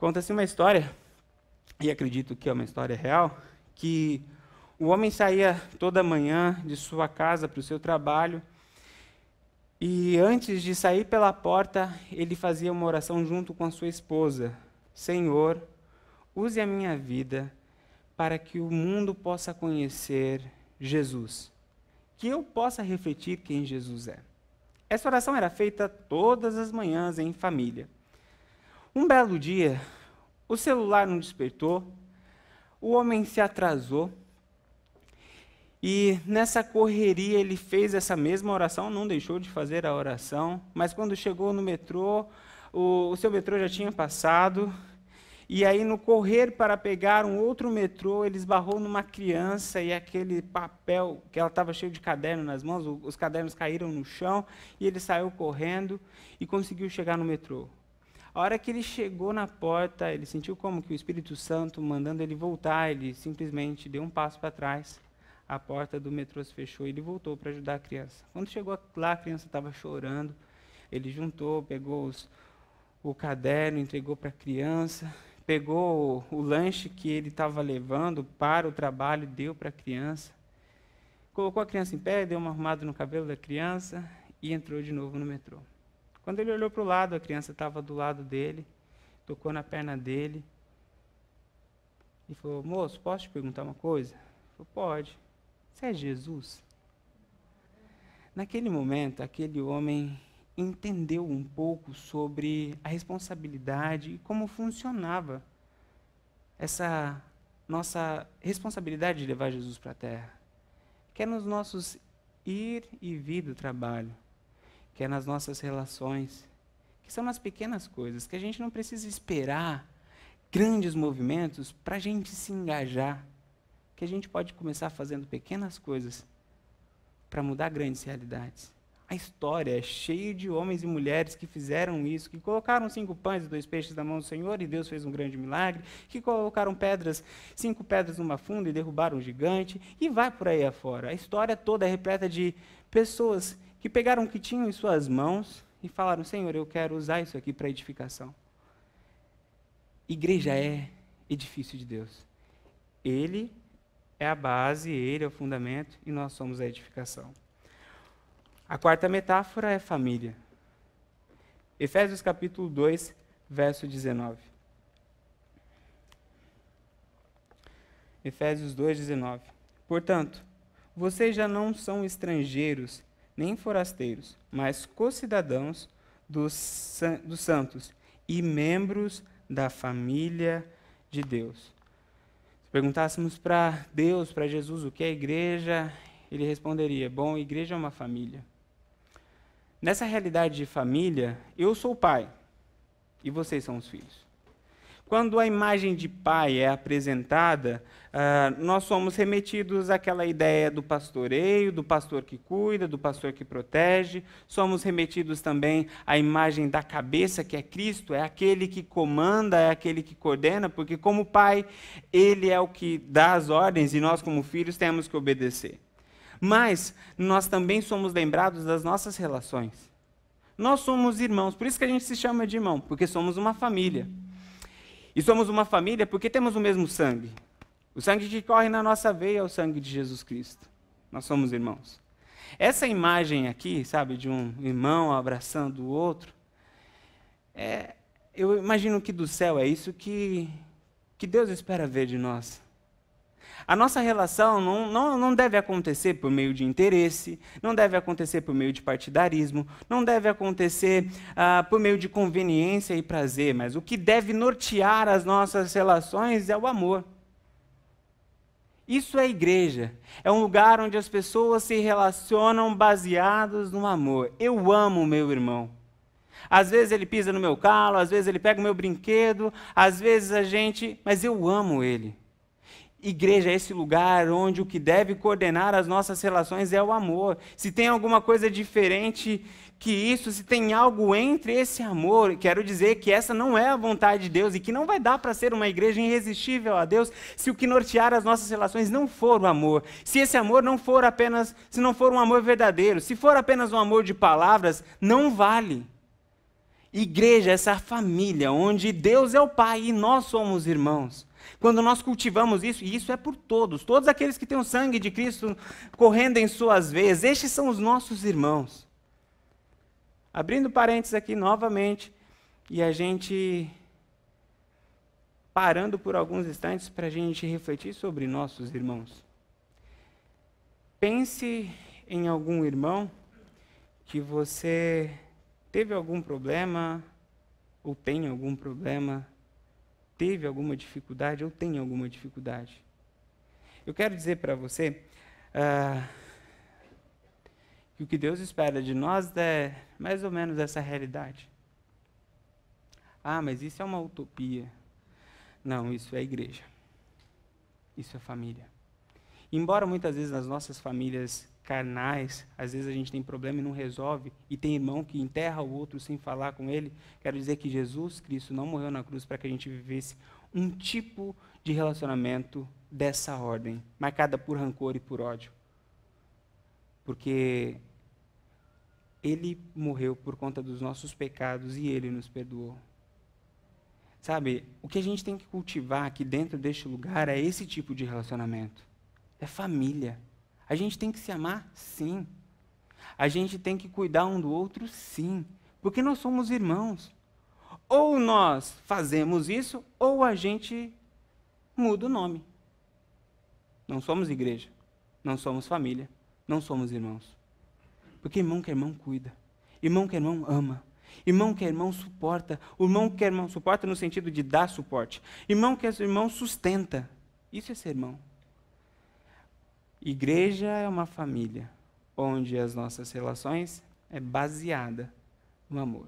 Conta-se uma história, e acredito que é uma história real, que o homem saía toda manhã de sua casa para o seu trabalho, e antes de sair pela porta, ele fazia uma oração junto com a sua esposa: Senhor, use a minha vida para que o mundo possa conhecer Jesus, que eu possa refletir quem Jesus é. Essa oração era feita todas as manhãs em família. Um belo dia, o celular não despertou, o homem se atrasou, e nessa correria ele fez essa mesma oração, não deixou de fazer a oração, mas quando chegou no metrô, o, o seu metrô já tinha passado, e aí, no correr para pegar um outro metrô, ele esbarrou numa criança e aquele papel, que ela estava cheio de caderno nas mãos, os cadernos caíram no chão e ele saiu correndo e conseguiu chegar no metrô. A hora que ele chegou na porta, ele sentiu como que o Espírito Santo mandando ele voltar, ele simplesmente deu um passo para trás. A porta do metrô se fechou e ele voltou para ajudar a criança. Quando chegou lá, a criança estava chorando. Ele juntou, pegou os, o caderno, entregou para a criança, pegou o, o lanche que ele estava levando para o trabalho, deu para a criança. Colocou a criança em pé, deu uma arrumada no cabelo da criança e entrou de novo no metrô. Quando ele olhou para o lado, a criança estava do lado dele, tocou na perna dele e falou: Moço, posso te perguntar uma coisa? Ele falou: Pode. Você é Jesus? Naquele momento, aquele homem entendeu um pouco sobre a responsabilidade e como funcionava essa nossa responsabilidade de levar Jesus para a terra. Que é nos nossos ir e vir do trabalho, que é nas nossas relações, que são nas pequenas coisas, que a gente não precisa esperar grandes movimentos para a gente se engajar, que a gente pode começar fazendo pequenas coisas para mudar grandes realidades. A história é cheia de homens e mulheres que fizeram isso, que colocaram cinco pães e dois peixes na mão do Senhor e Deus fez um grande milagre, que colocaram pedras, cinco pedras numa funda e derrubaram um gigante, e vai por aí afora. A história toda é repleta de pessoas que pegaram o que tinham em suas mãos e falaram: Senhor, eu quero usar isso aqui para edificação. Igreja é edifício de Deus. Ele é a base, ele é o fundamento e nós somos a edificação. A quarta metáfora é família. Efésios capítulo 2, verso 19. Efésios 2, 19. Portanto, vocês já não são estrangeiros nem forasteiros, mas co-cidadãos dos, dos santos e membros da família de Deus. Se perguntássemos para Deus, para Jesus, o que é igreja, ele responderia: Bom, igreja é uma família. Nessa realidade de família, eu sou o pai e vocês são os filhos. Quando a imagem de pai é apresentada, uh, nós somos remetidos àquela ideia do pastoreio, do pastor que cuida, do pastor que protege. Somos remetidos também à imagem da cabeça, que é Cristo, é aquele que comanda, é aquele que coordena, porque, como pai, ele é o que dá as ordens e nós, como filhos, temos que obedecer. Mas nós também somos lembrados das nossas relações. Nós somos irmãos, por isso que a gente se chama de irmão, porque somos uma família. E somos uma família porque temos o mesmo sangue. O sangue que corre na nossa veia é o sangue de Jesus Cristo. Nós somos irmãos. Essa imagem aqui, sabe, de um irmão abraçando o outro, é, eu imagino que do céu é isso que, que Deus espera ver de nós. A nossa relação não, não, não deve acontecer por meio de interesse, não deve acontecer por meio de partidarismo, não deve acontecer ah, por meio de conveniência e prazer, mas o que deve nortear as nossas relações é o amor. Isso é igreja. É um lugar onde as pessoas se relacionam baseados no amor. Eu amo meu irmão. Às vezes ele pisa no meu calo, às vezes ele pega o meu brinquedo, às vezes a gente. Mas eu amo ele. Igreja é esse lugar onde o que deve coordenar as nossas relações é o amor. Se tem alguma coisa diferente que isso, se tem algo entre esse amor, quero dizer que essa não é a vontade de Deus e que não vai dar para ser uma igreja irresistível a Deus se o que nortear as nossas relações não for o amor. Se esse amor não for apenas, se não for um amor verdadeiro, se for apenas um amor de palavras, não vale. Igreja, essa família onde Deus é o Pai e nós somos irmãos. Quando nós cultivamos isso, e isso é por todos, todos aqueles que têm o sangue de Cristo correndo em suas veias, estes são os nossos irmãos. Abrindo parênteses aqui novamente, e a gente parando por alguns instantes para a gente refletir sobre nossos irmãos. Pense em algum irmão que você teve algum problema ou tem algum problema teve alguma dificuldade ou tem alguma dificuldade. Eu quero dizer para você uh, que o que Deus espera de nós é mais ou menos essa realidade. Ah, mas isso é uma utopia. Não, isso é igreja. Isso é família. Embora muitas vezes nas nossas famílias carnais, às vezes a gente tem problema e não resolve, e tem irmão que enterra o outro sem falar com ele. Quero dizer que Jesus Cristo não morreu na cruz para que a gente vivesse um tipo de relacionamento dessa ordem, marcada por rancor e por ódio. Porque ele morreu por conta dos nossos pecados e ele nos perdoou. Sabe, o que a gente tem que cultivar aqui dentro deste lugar é esse tipo de relacionamento. É família. A gente tem que se amar? Sim. A gente tem que cuidar um do outro? Sim. Porque nós somos irmãos. Ou nós fazemos isso, ou a gente muda o nome. Não somos igreja. Não somos família. Não somos irmãos. Porque irmão que irmão cuida. Irmão que irmão ama. Irmão que irmão suporta. Irmão que irmão suporta no sentido de dar suporte. Irmão que irmão sustenta. Isso é ser irmão. Igreja é uma família onde as nossas relações é baseada no amor.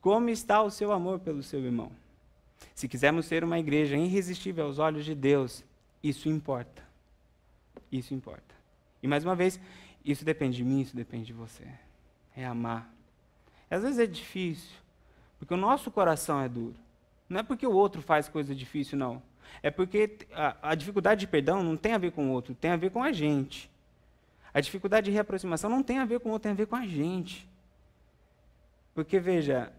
Como está o seu amor pelo seu irmão? Se quisermos ser uma igreja irresistível aos olhos de Deus, isso importa. Isso importa. E mais uma vez, isso depende de mim, isso depende de você. É amar. Às vezes é difícil, porque o nosso coração é duro. Não é porque o outro faz coisa difícil, não. É porque a, a dificuldade de perdão não tem a ver com o outro, tem a ver com a gente. A dificuldade de reaproximação não tem a ver com o outro, tem a ver com a gente. Porque, veja,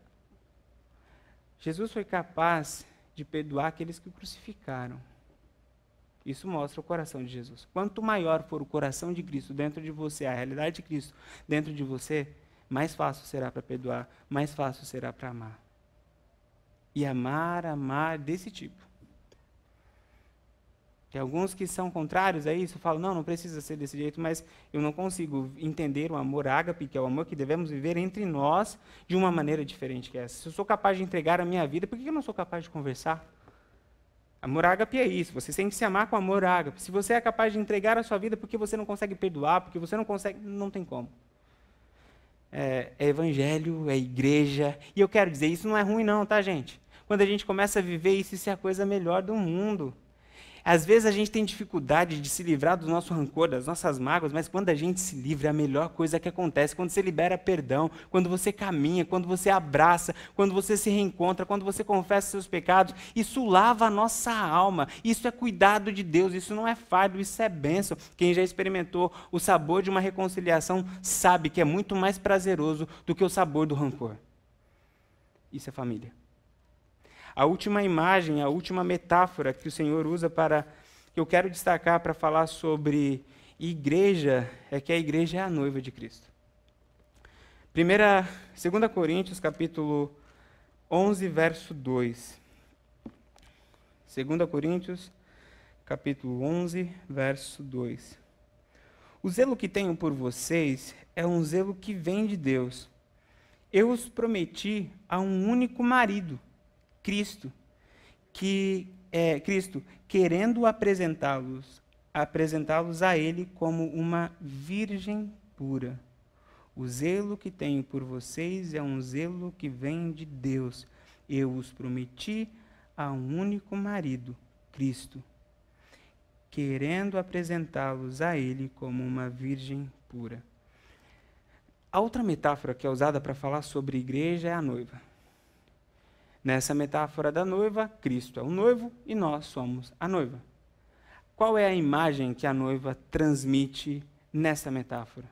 Jesus foi capaz de perdoar aqueles que o crucificaram. Isso mostra o coração de Jesus. Quanto maior for o coração de Cristo dentro de você, a realidade de Cristo dentro de você, mais fácil será para perdoar, mais fácil será para amar. E amar, amar desse tipo. Tem alguns que são contrários a isso, falam, não, não precisa ser desse jeito, mas eu não consigo entender o amor ágape, que é o amor que devemos viver entre nós, de uma maneira diferente que essa. Se eu sou capaz de entregar a minha vida, por que eu não sou capaz de conversar? Amor ágape é isso, você tem que se amar com amor ágape. Se você é capaz de entregar a sua vida porque você não consegue perdoar, porque você não consegue, não tem como. É, é evangelho, é igreja. E eu quero dizer, isso não é ruim não, tá, gente? Quando a gente começa a viver isso, isso é a coisa melhor do mundo. Às vezes a gente tem dificuldade de se livrar do nosso rancor, das nossas mágoas, mas quando a gente se livra, é a melhor coisa que acontece. Quando você libera perdão, quando você caminha, quando você abraça, quando você se reencontra, quando você confessa seus pecados, isso lava a nossa alma. Isso é cuidado de Deus, isso não é fardo, isso é bênção. Quem já experimentou o sabor de uma reconciliação sabe que é muito mais prazeroso do que o sabor do rancor. Isso é família. A última imagem, a última metáfora que o Senhor usa para que eu quero destacar para falar sobre igreja é que a igreja é a noiva de Cristo. Primeira, 2 Coríntios, capítulo 11, verso 2. 2 Coríntios, capítulo 11, verso 2. O zelo que tenho por vocês é um zelo que vem de Deus. Eu os prometi a um único marido, Cristo, que é, Cristo querendo apresentá-los, apresentá-los a Ele como uma virgem pura. O zelo que tenho por vocês é um zelo que vem de Deus. Eu os prometi a um único marido, Cristo, querendo apresentá-los a Ele como uma virgem pura. A outra metáfora que é usada para falar sobre igreja é a noiva. Nessa metáfora da noiva, Cristo é o noivo e nós somos a noiva. Qual é a imagem que a noiva transmite nessa metáfora?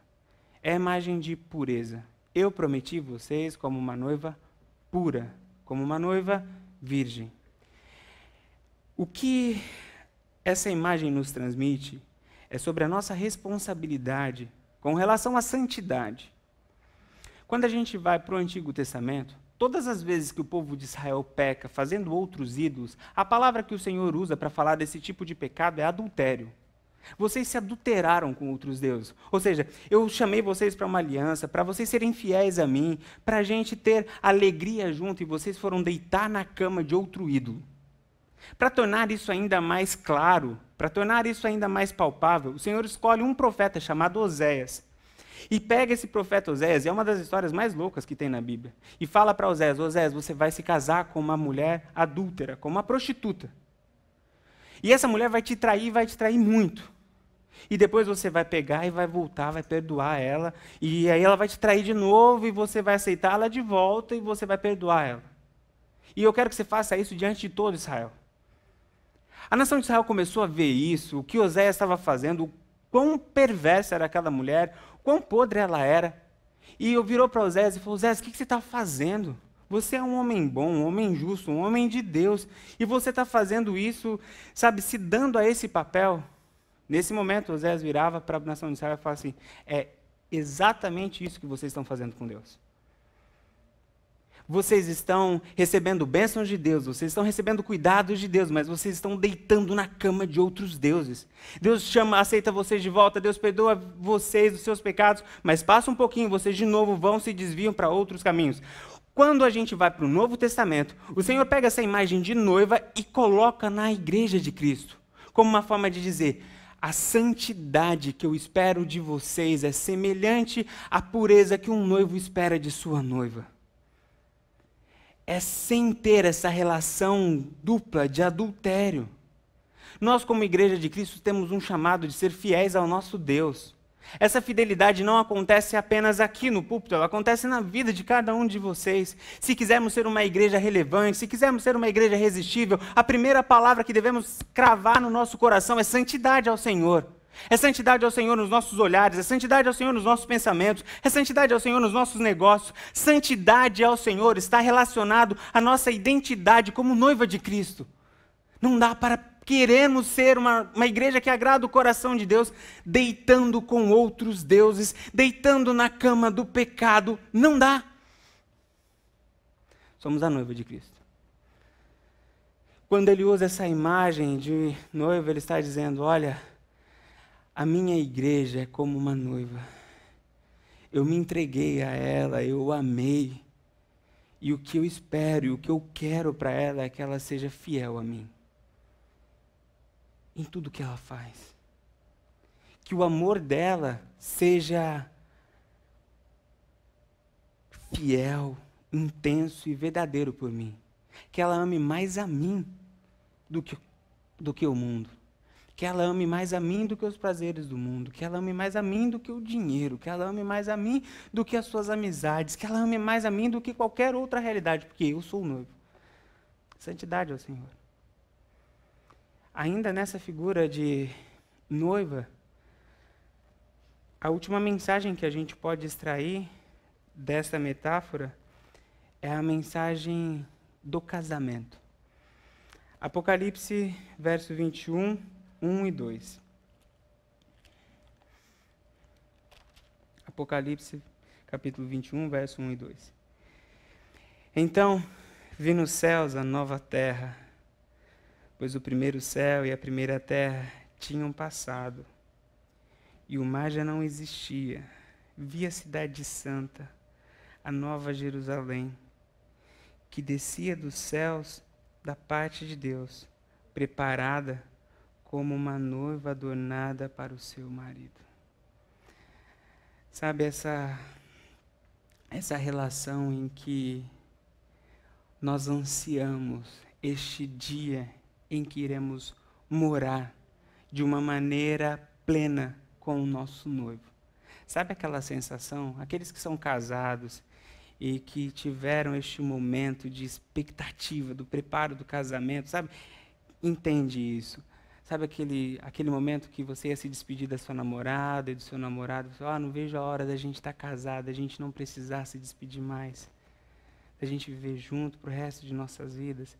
É a imagem de pureza. Eu prometi vocês como uma noiva pura, como uma noiva virgem. O que essa imagem nos transmite é sobre a nossa responsabilidade com relação à santidade. Quando a gente vai para o Antigo Testamento, Todas as vezes que o povo de Israel peca fazendo outros ídolos, a palavra que o Senhor usa para falar desse tipo de pecado é adultério. Vocês se adulteraram com outros deuses. Ou seja, eu chamei vocês para uma aliança, para vocês serem fiéis a mim, para a gente ter alegria junto e vocês foram deitar na cama de outro ídolo. Para tornar isso ainda mais claro, para tornar isso ainda mais palpável, o Senhor escolhe um profeta chamado Oséias e pega esse profeta Oséias, é uma das histórias mais loucas que tem na Bíblia, e fala para Oséias: Oséias, você vai se casar com uma mulher adúltera, com uma prostituta. E essa mulher vai te trair, vai te trair muito. E depois você vai pegar e vai voltar, vai perdoar ela, e aí ela vai te trair de novo, e você vai aceitá-la de volta, e você vai perdoar ela. E eu quero que você faça isso diante de todo Israel. A nação de Israel começou a ver isso, o que Oséias estava fazendo, o quão perversa era aquela mulher, quão podre ela era. E eu virou para Osés e falou: Osés, o que, você está fazendo? Você é um homem bom, um homem justo, um homem de Deus. E você está fazendo isso, sabe, se dando a esse papel. Nesse momento, Osés virava para a nação de Israel e falava assim: é exatamente isso que vocês estão fazendo com Deus. Vocês estão recebendo bênçãos de Deus, vocês estão recebendo cuidados de Deus, mas vocês estão deitando na cama de outros deuses. Deus chama, aceita vocês de volta, Deus perdoa vocês dos seus pecados, mas passa um pouquinho, vocês de novo vão se desviam para outros caminhos. Quando a gente vai para o Novo Testamento, o Senhor pega essa imagem de noiva e coloca na igreja de Cristo, como uma forma de dizer: a santidade que eu espero de vocês é semelhante à pureza que um noivo espera de sua noiva é sem ter essa relação dupla de adultério. Nós, como Igreja de Cristo, temos um chamado de ser fiéis ao nosso Deus. Essa fidelidade não acontece apenas aqui no púlpito, ela acontece na vida de cada um de vocês. Se quisermos ser uma igreja relevante, se quisermos ser uma igreja resistível, a primeira palavra que devemos cravar no nosso coração é santidade ao Senhor. É santidade ao Senhor nos nossos olhares, é santidade ao Senhor nos nossos pensamentos, é santidade ao Senhor nos nossos negócios. Santidade ao Senhor está relacionado à nossa identidade como noiva de Cristo. Não dá para queremos ser uma, uma igreja que agrada o coração de Deus, deitando com outros deuses, deitando na cama do pecado. Não dá. Somos a noiva de Cristo. Quando ele usa essa imagem de noiva, ele está dizendo: Olha, a minha igreja é como uma noiva. Eu me entreguei a ela, eu amei. E o que eu espero e o que eu quero para ela é que ela seja fiel a mim. Em tudo que ela faz. Que o amor dela seja fiel, intenso e verdadeiro por mim. Que ela ame mais a mim do que, do que o mundo que ela ame mais a mim do que os prazeres do mundo, que ela ame mais a mim do que o dinheiro, que ela ame mais a mim do que as suas amizades, que ela ame mais a mim do que qualquer outra realidade, porque eu sou o noivo. Santidade ao Senhor. Ainda nessa figura de noiva, a última mensagem que a gente pode extrair dessa metáfora é a mensagem do casamento. Apocalipse, verso 21, 1 e 2. Apocalipse, capítulo 21, verso 1 e 2. Então vi nos céus a nova terra, pois o primeiro céu e a primeira terra tinham passado, e o mar já não existia. Vi a cidade santa, a nova Jerusalém, que descia dos céus da parte de Deus, preparada como uma noiva adornada para o seu marido. Sabe essa essa relação em que nós ansiamos este dia em que iremos morar de uma maneira plena com o nosso noivo. Sabe aquela sensação? Aqueles que são casados e que tiveram este momento de expectativa do preparo do casamento, sabe? Entende isso. Sabe aquele, aquele momento que você ia se despedir da sua namorada e do seu namorado? Você, ah, não vejo a hora da gente estar tá casado, da gente não precisar se despedir mais, da gente viver junto para o resto de nossas vidas.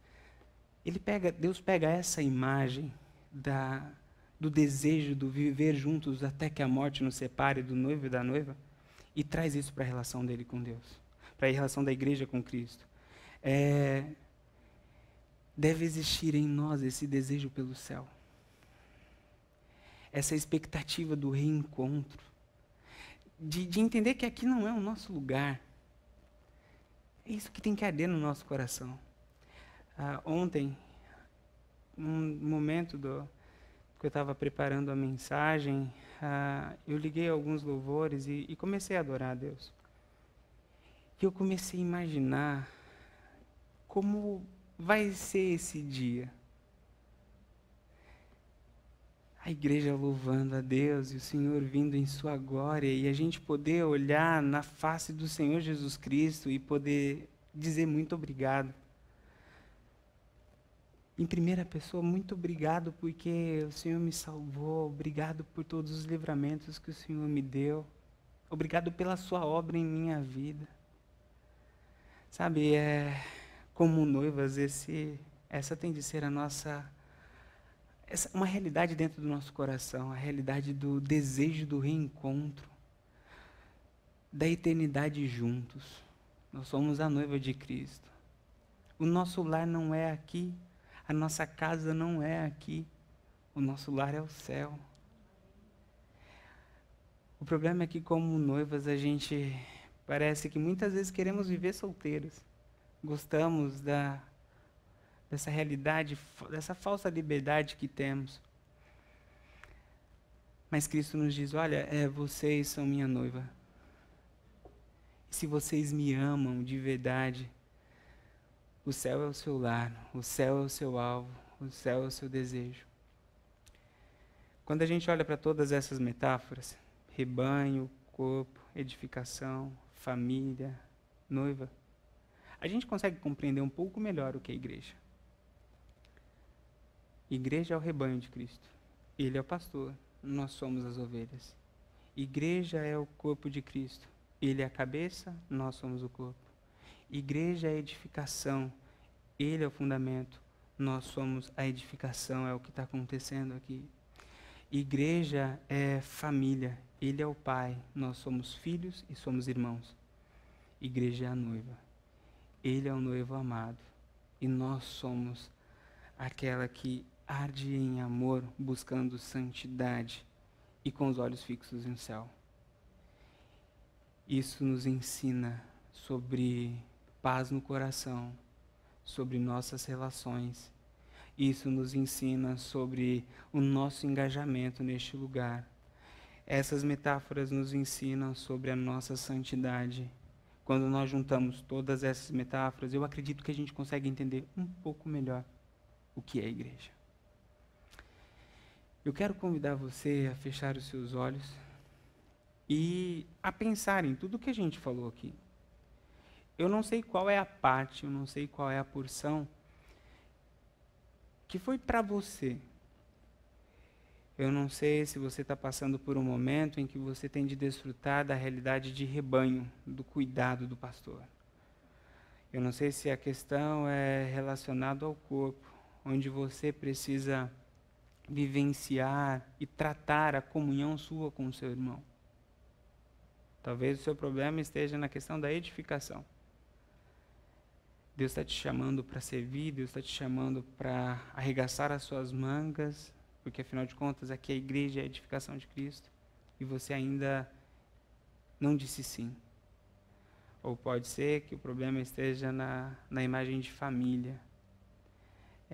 Ele pega, Deus pega essa imagem da, do desejo do viver juntos até que a morte nos separe do noivo e da noiva e traz isso para a relação dele com Deus, para a relação da igreja com Cristo. É, deve existir em nós esse desejo pelo céu essa expectativa do reencontro, de, de entender que aqui não é o nosso lugar. É isso que tem que arder no nosso coração. Ah, ontem, num momento do, que eu estava preparando a mensagem, ah, eu liguei alguns louvores e, e comecei a adorar a Deus. E eu comecei a imaginar como vai ser esse dia a igreja louvando a Deus e o Senhor vindo em sua glória e a gente poder olhar na face do Senhor Jesus Cristo e poder dizer muito obrigado. Em primeira pessoa, muito obrigado porque o Senhor me salvou, obrigado por todos os livramentos que o Senhor me deu, obrigado pela sua obra em minha vida. Sabe, é como noivas, esse, essa tem de ser a nossa essa, uma realidade dentro do nosso coração, a realidade do desejo do reencontro, da eternidade juntos. Nós somos a noiva de Cristo. O nosso lar não é aqui, a nossa casa não é aqui, o nosso lar é o céu. O problema é que, como noivas, a gente parece que muitas vezes queremos viver solteiros. Gostamos da dessa realidade, dessa falsa liberdade que temos. Mas Cristo nos diz: olha, é, vocês são minha noiva. E se vocês me amam de verdade, o céu é o seu lar, o céu é o seu alvo, o céu é o seu desejo. Quando a gente olha para todas essas metáforas, rebanho, corpo, edificação, família, noiva, a gente consegue compreender um pouco melhor o que é igreja. Igreja é o rebanho de Cristo. Ele é o pastor. nós somos as ovelhas. Igreja é o corpo de Cristo. Ele é a cabeça, nós somos o corpo. Igreja é edificação. Ele é o fundamento. Nós somos a edificação, é o que está acontecendo aqui. Igreja é família. Ele é o pai. Nós somos filhos e somos irmãos. Igreja é a noiva. Ele é o noivo amado. E nós somos aquela que arde em amor, buscando santidade e com os olhos fixos no céu. Isso nos ensina sobre paz no coração, sobre nossas relações. Isso nos ensina sobre o nosso engajamento neste lugar. Essas metáforas nos ensinam sobre a nossa santidade. Quando nós juntamos todas essas metáforas, eu acredito que a gente consegue entender um pouco melhor o que é a igreja. Eu quero convidar você a fechar os seus olhos e a pensar em tudo que a gente falou aqui. Eu não sei qual é a parte, eu não sei qual é a porção que foi para você. Eu não sei se você está passando por um momento em que você tem de desfrutar da realidade de rebanho, do cuidado do pastor. Eu não sei se a questão é relacionada ao corpo, onde você precisa vivenciar e tratar a comunhão sua com o seu irmão. Talvez o seu problema esteja na questão da edificação. Deus está te chamando para servir, Deus está te chamando para arregaçar as suas mangas, porque afinal de contas aqui a igreja é a edificação de Cristo, e você ainda não disse sim. Ou pode ser que o problema esteja na, na imagem de família.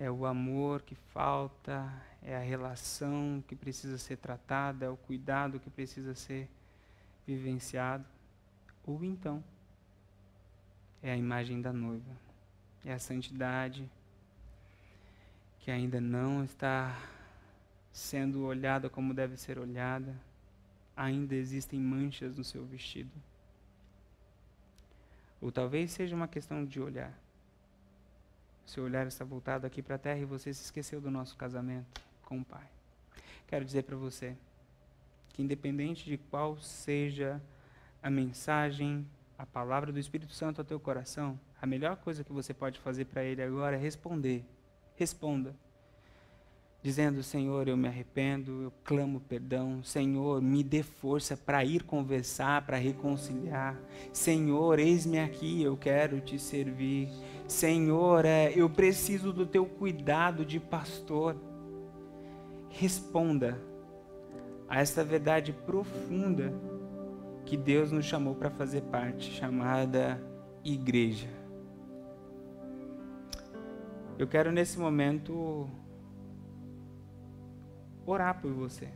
É o amor que falta, é a relação que precisa ser tratada, é o cuidado que precisa ser vivenciado. Ou então, é a imagem da noiva, é a santidade que ainda não está sendo olhada como deve ser olhada, ainda existem manchas no seu vestido. Ou talvez seja uma questão de olhar. Seu olhar está voltado aqui para a terra e você se esqueceu do nosso casamento com o Pai. Quero dizer para você que, independente de qual seja a mensagem, a palavra do Espírito Santo ao teu coração, a melhor coisa que você pode fazer para Ele agora é responder. Responda dizendo: Senhor, eu me arrependo, eu clamo perdão. Senhor, me dê força para ir conversar, para reconciliar. Senhor, eis-me aqui, eu quero te servir. Senhor, é, eu preciso do teu cuidado de pastor responda a esta verdade profunda que Deus nos chamou para fazer parte, chamada igreja. Eu quero nesse momento orar por você.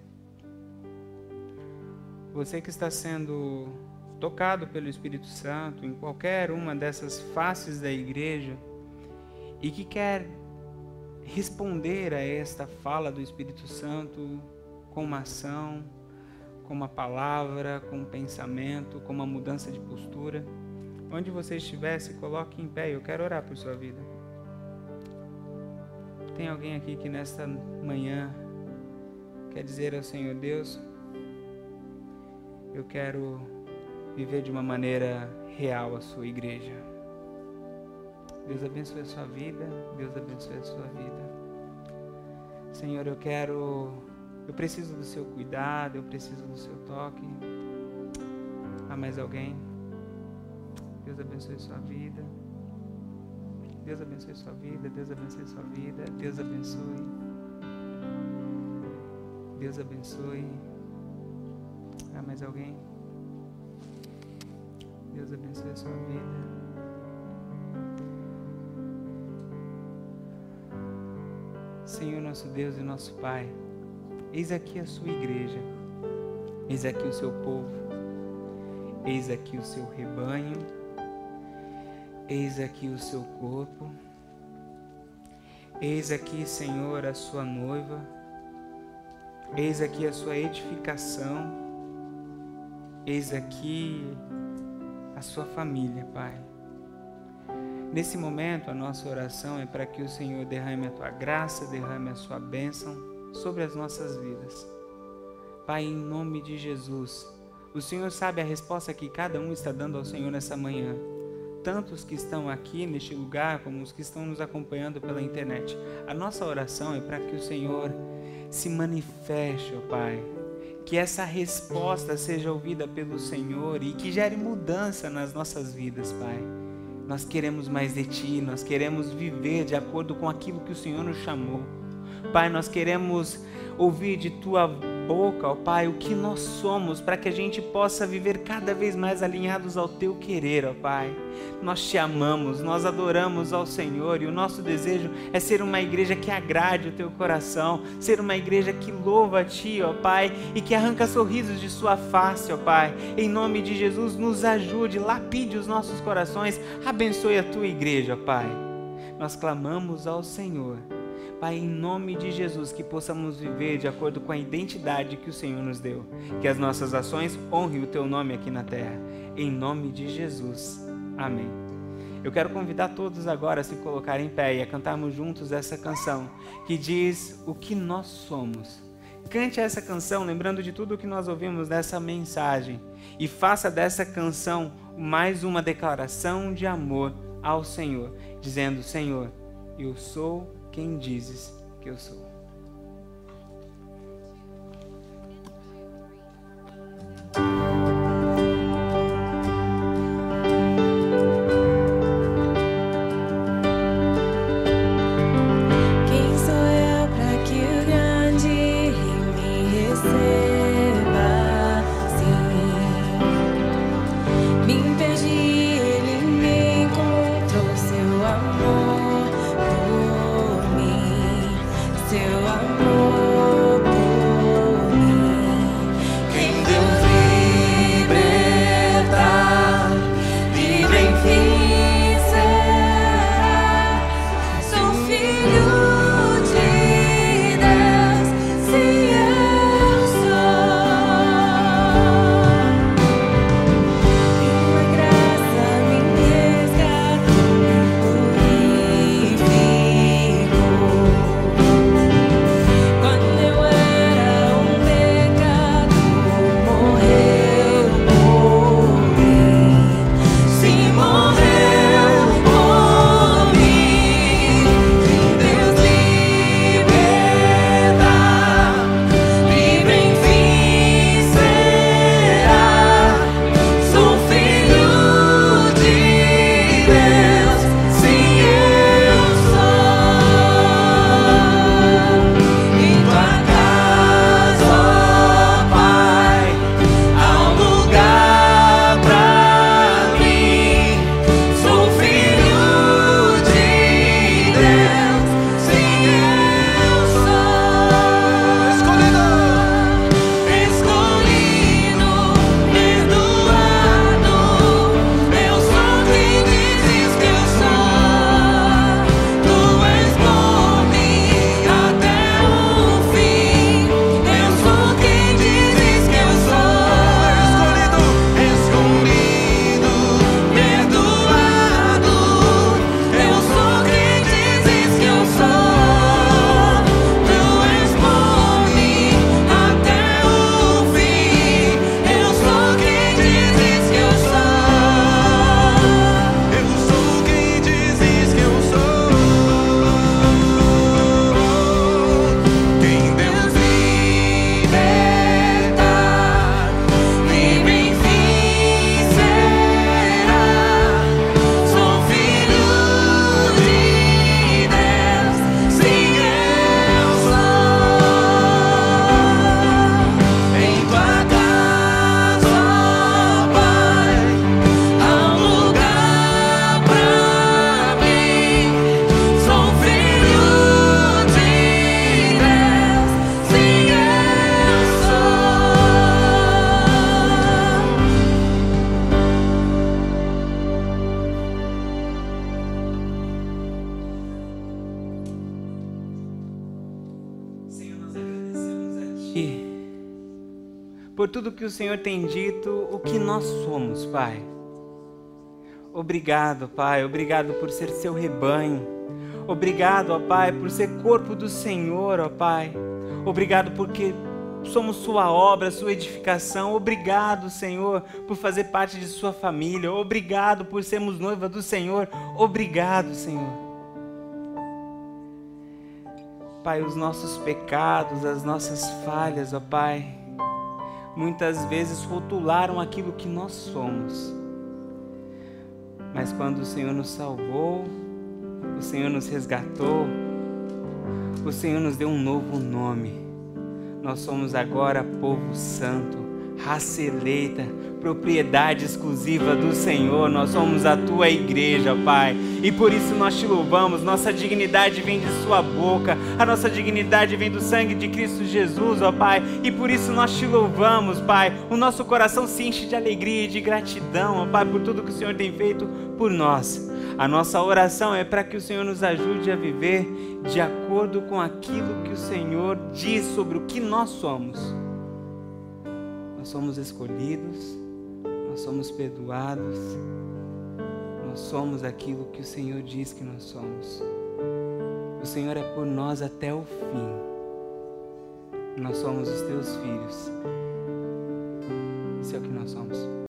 Você que está sendo tocado pelo Espírito Santo em qualquer uma dessas faces da igreja e que quer responder a esta fala do Espírito Santo com uma ação, com uma palavra, com um pensamento, com uma mudança de postura. Onde você estiver, se coloque em pé. Eu quero orar por sua vida. Tem alguém aqui que nesta manhã quer dizer ao Senhor Deus, eu quero viver de uma maneira real a sua igreja. Deus abençoe a sua vida. Deus abençoe a sua vida. Senhor, eu quero. Eu preciso do seu cuidado, eu preciso do seu toque. Há mais alguém? Deus abençoe sua vida. Deus abençoe sua vida. Deus abençoe sua vida. Deus abençoe. Deus abençoe. Há mais alguém? Deus abençoe a sua vida. Senhor nosso Deus e nosso Pai, eis aqui a sua igreja, eis aqui o seu povo, eis aqui o seu rebanho, eis aqui o seu corpo, eis aqui, Senhor, a sua noiva, eis aqui a sua edificação, eis aqui a sua família, Pai. Nesse momento, a nossa oração é para que o Senhor derrame a tua graça, derrame a sua bênção sobre as nossas vidas.
Pai, em nome de Jesus, o Senhor sabe a resposta que cada um está dando ao Senhor nessa manhã. Tanto os que estão aqui neste lugar, como os que estão nos acompanhando pela internet. A nossa oração é para que o Senhor se manifeste, ó Pai. Que essa resposta seja ouvida pelo Senhor e que gere mudança nas nossas vidas, Pai. Nós queremos mais de Ti, nós queremos viver de acordo com aquilo que o Senhor nos chamou. Pai, nós queremos ouvir de Tua boca, ó Pai, o que nós somos, para que a gente possa viver cada vez mais alinhados ao Teu querer, ó Pai. Nós te amamos, nós adoramos ao Senhor e o nosso desejo é ser uma igreja que agrade o Teu coração, ser uma igreja que louva a Ti, ó Pai, e que arranca sorrisos de Sua face, ó Pai. Em nome de Jesus, nos ajude, lapide os nossos corações, abençoe a Tua igreja, ó Pai. Nós clamamos ao Senhor Pai, em nome de Jesus, que possamos viver de acordo com a identidade que o Senhor nos deu. Que as nossas ações honrem o Teu nome aqui na terra. Em nome de Jesus. Amém. Eu quero convidar todos agora a se colocarem em pé e a cantarmos juntos essa canção que diz o que nós somos. Cante essa canção lembrando de tudo o que nós ouvimos nessa mensagem e faça dessa canção mais uma declaração de amor ao Senhor, dizendo: Senhor, eu sou quem dizes que eu sou. Que o Senhor tem dito, o que nós somos, Pai. Obrigado, Pai, obrigado por ser seu rebanho. Obrigado, ó Pai, por ser corpo do Senhor, ó Pai. Obrigado porque
somos Sua obra, Sua edificação. Obrigado, Senhor, por fazer parte de Sua família. Obrigado por sermos noiva do Senhor. Obrigado, Senhor. Pai, os nossos pecados, as nossas falhas, ó Pai, muitas vezes rotularam aquilo que nós somos. Mas quando o Senhor nos salvou, o Senhor nos resgatou, o Senhor nos deu um novo nome. Nós somos agora povo santo, raça eleita, propriedade exclusiva do Senhor. Nós somos a tua igreja, Pai. E por isso nós te louvamos. Nossa dignidade vem de Sua boca. A nossa dignidade vem do sangue de Cristo Jesus, ó Pai. E por isso nós te louvamos, Pai. O nosso coração se enche de alegria e de gratidão, ó Pai, por tudo que o Senhor tem feito por nós. A nossa oração é para que o Senhor nos ajude a viver de acordo com aquilo que o Senhor diz sobre o que nós somos. Nós somos escolhidos, nós somos perdoados, nós somos aquilo que o Senhor diz que nós somos. O Senhor é por nós até o fim. Nós somos os teus filhos. Isso é o que nós somos.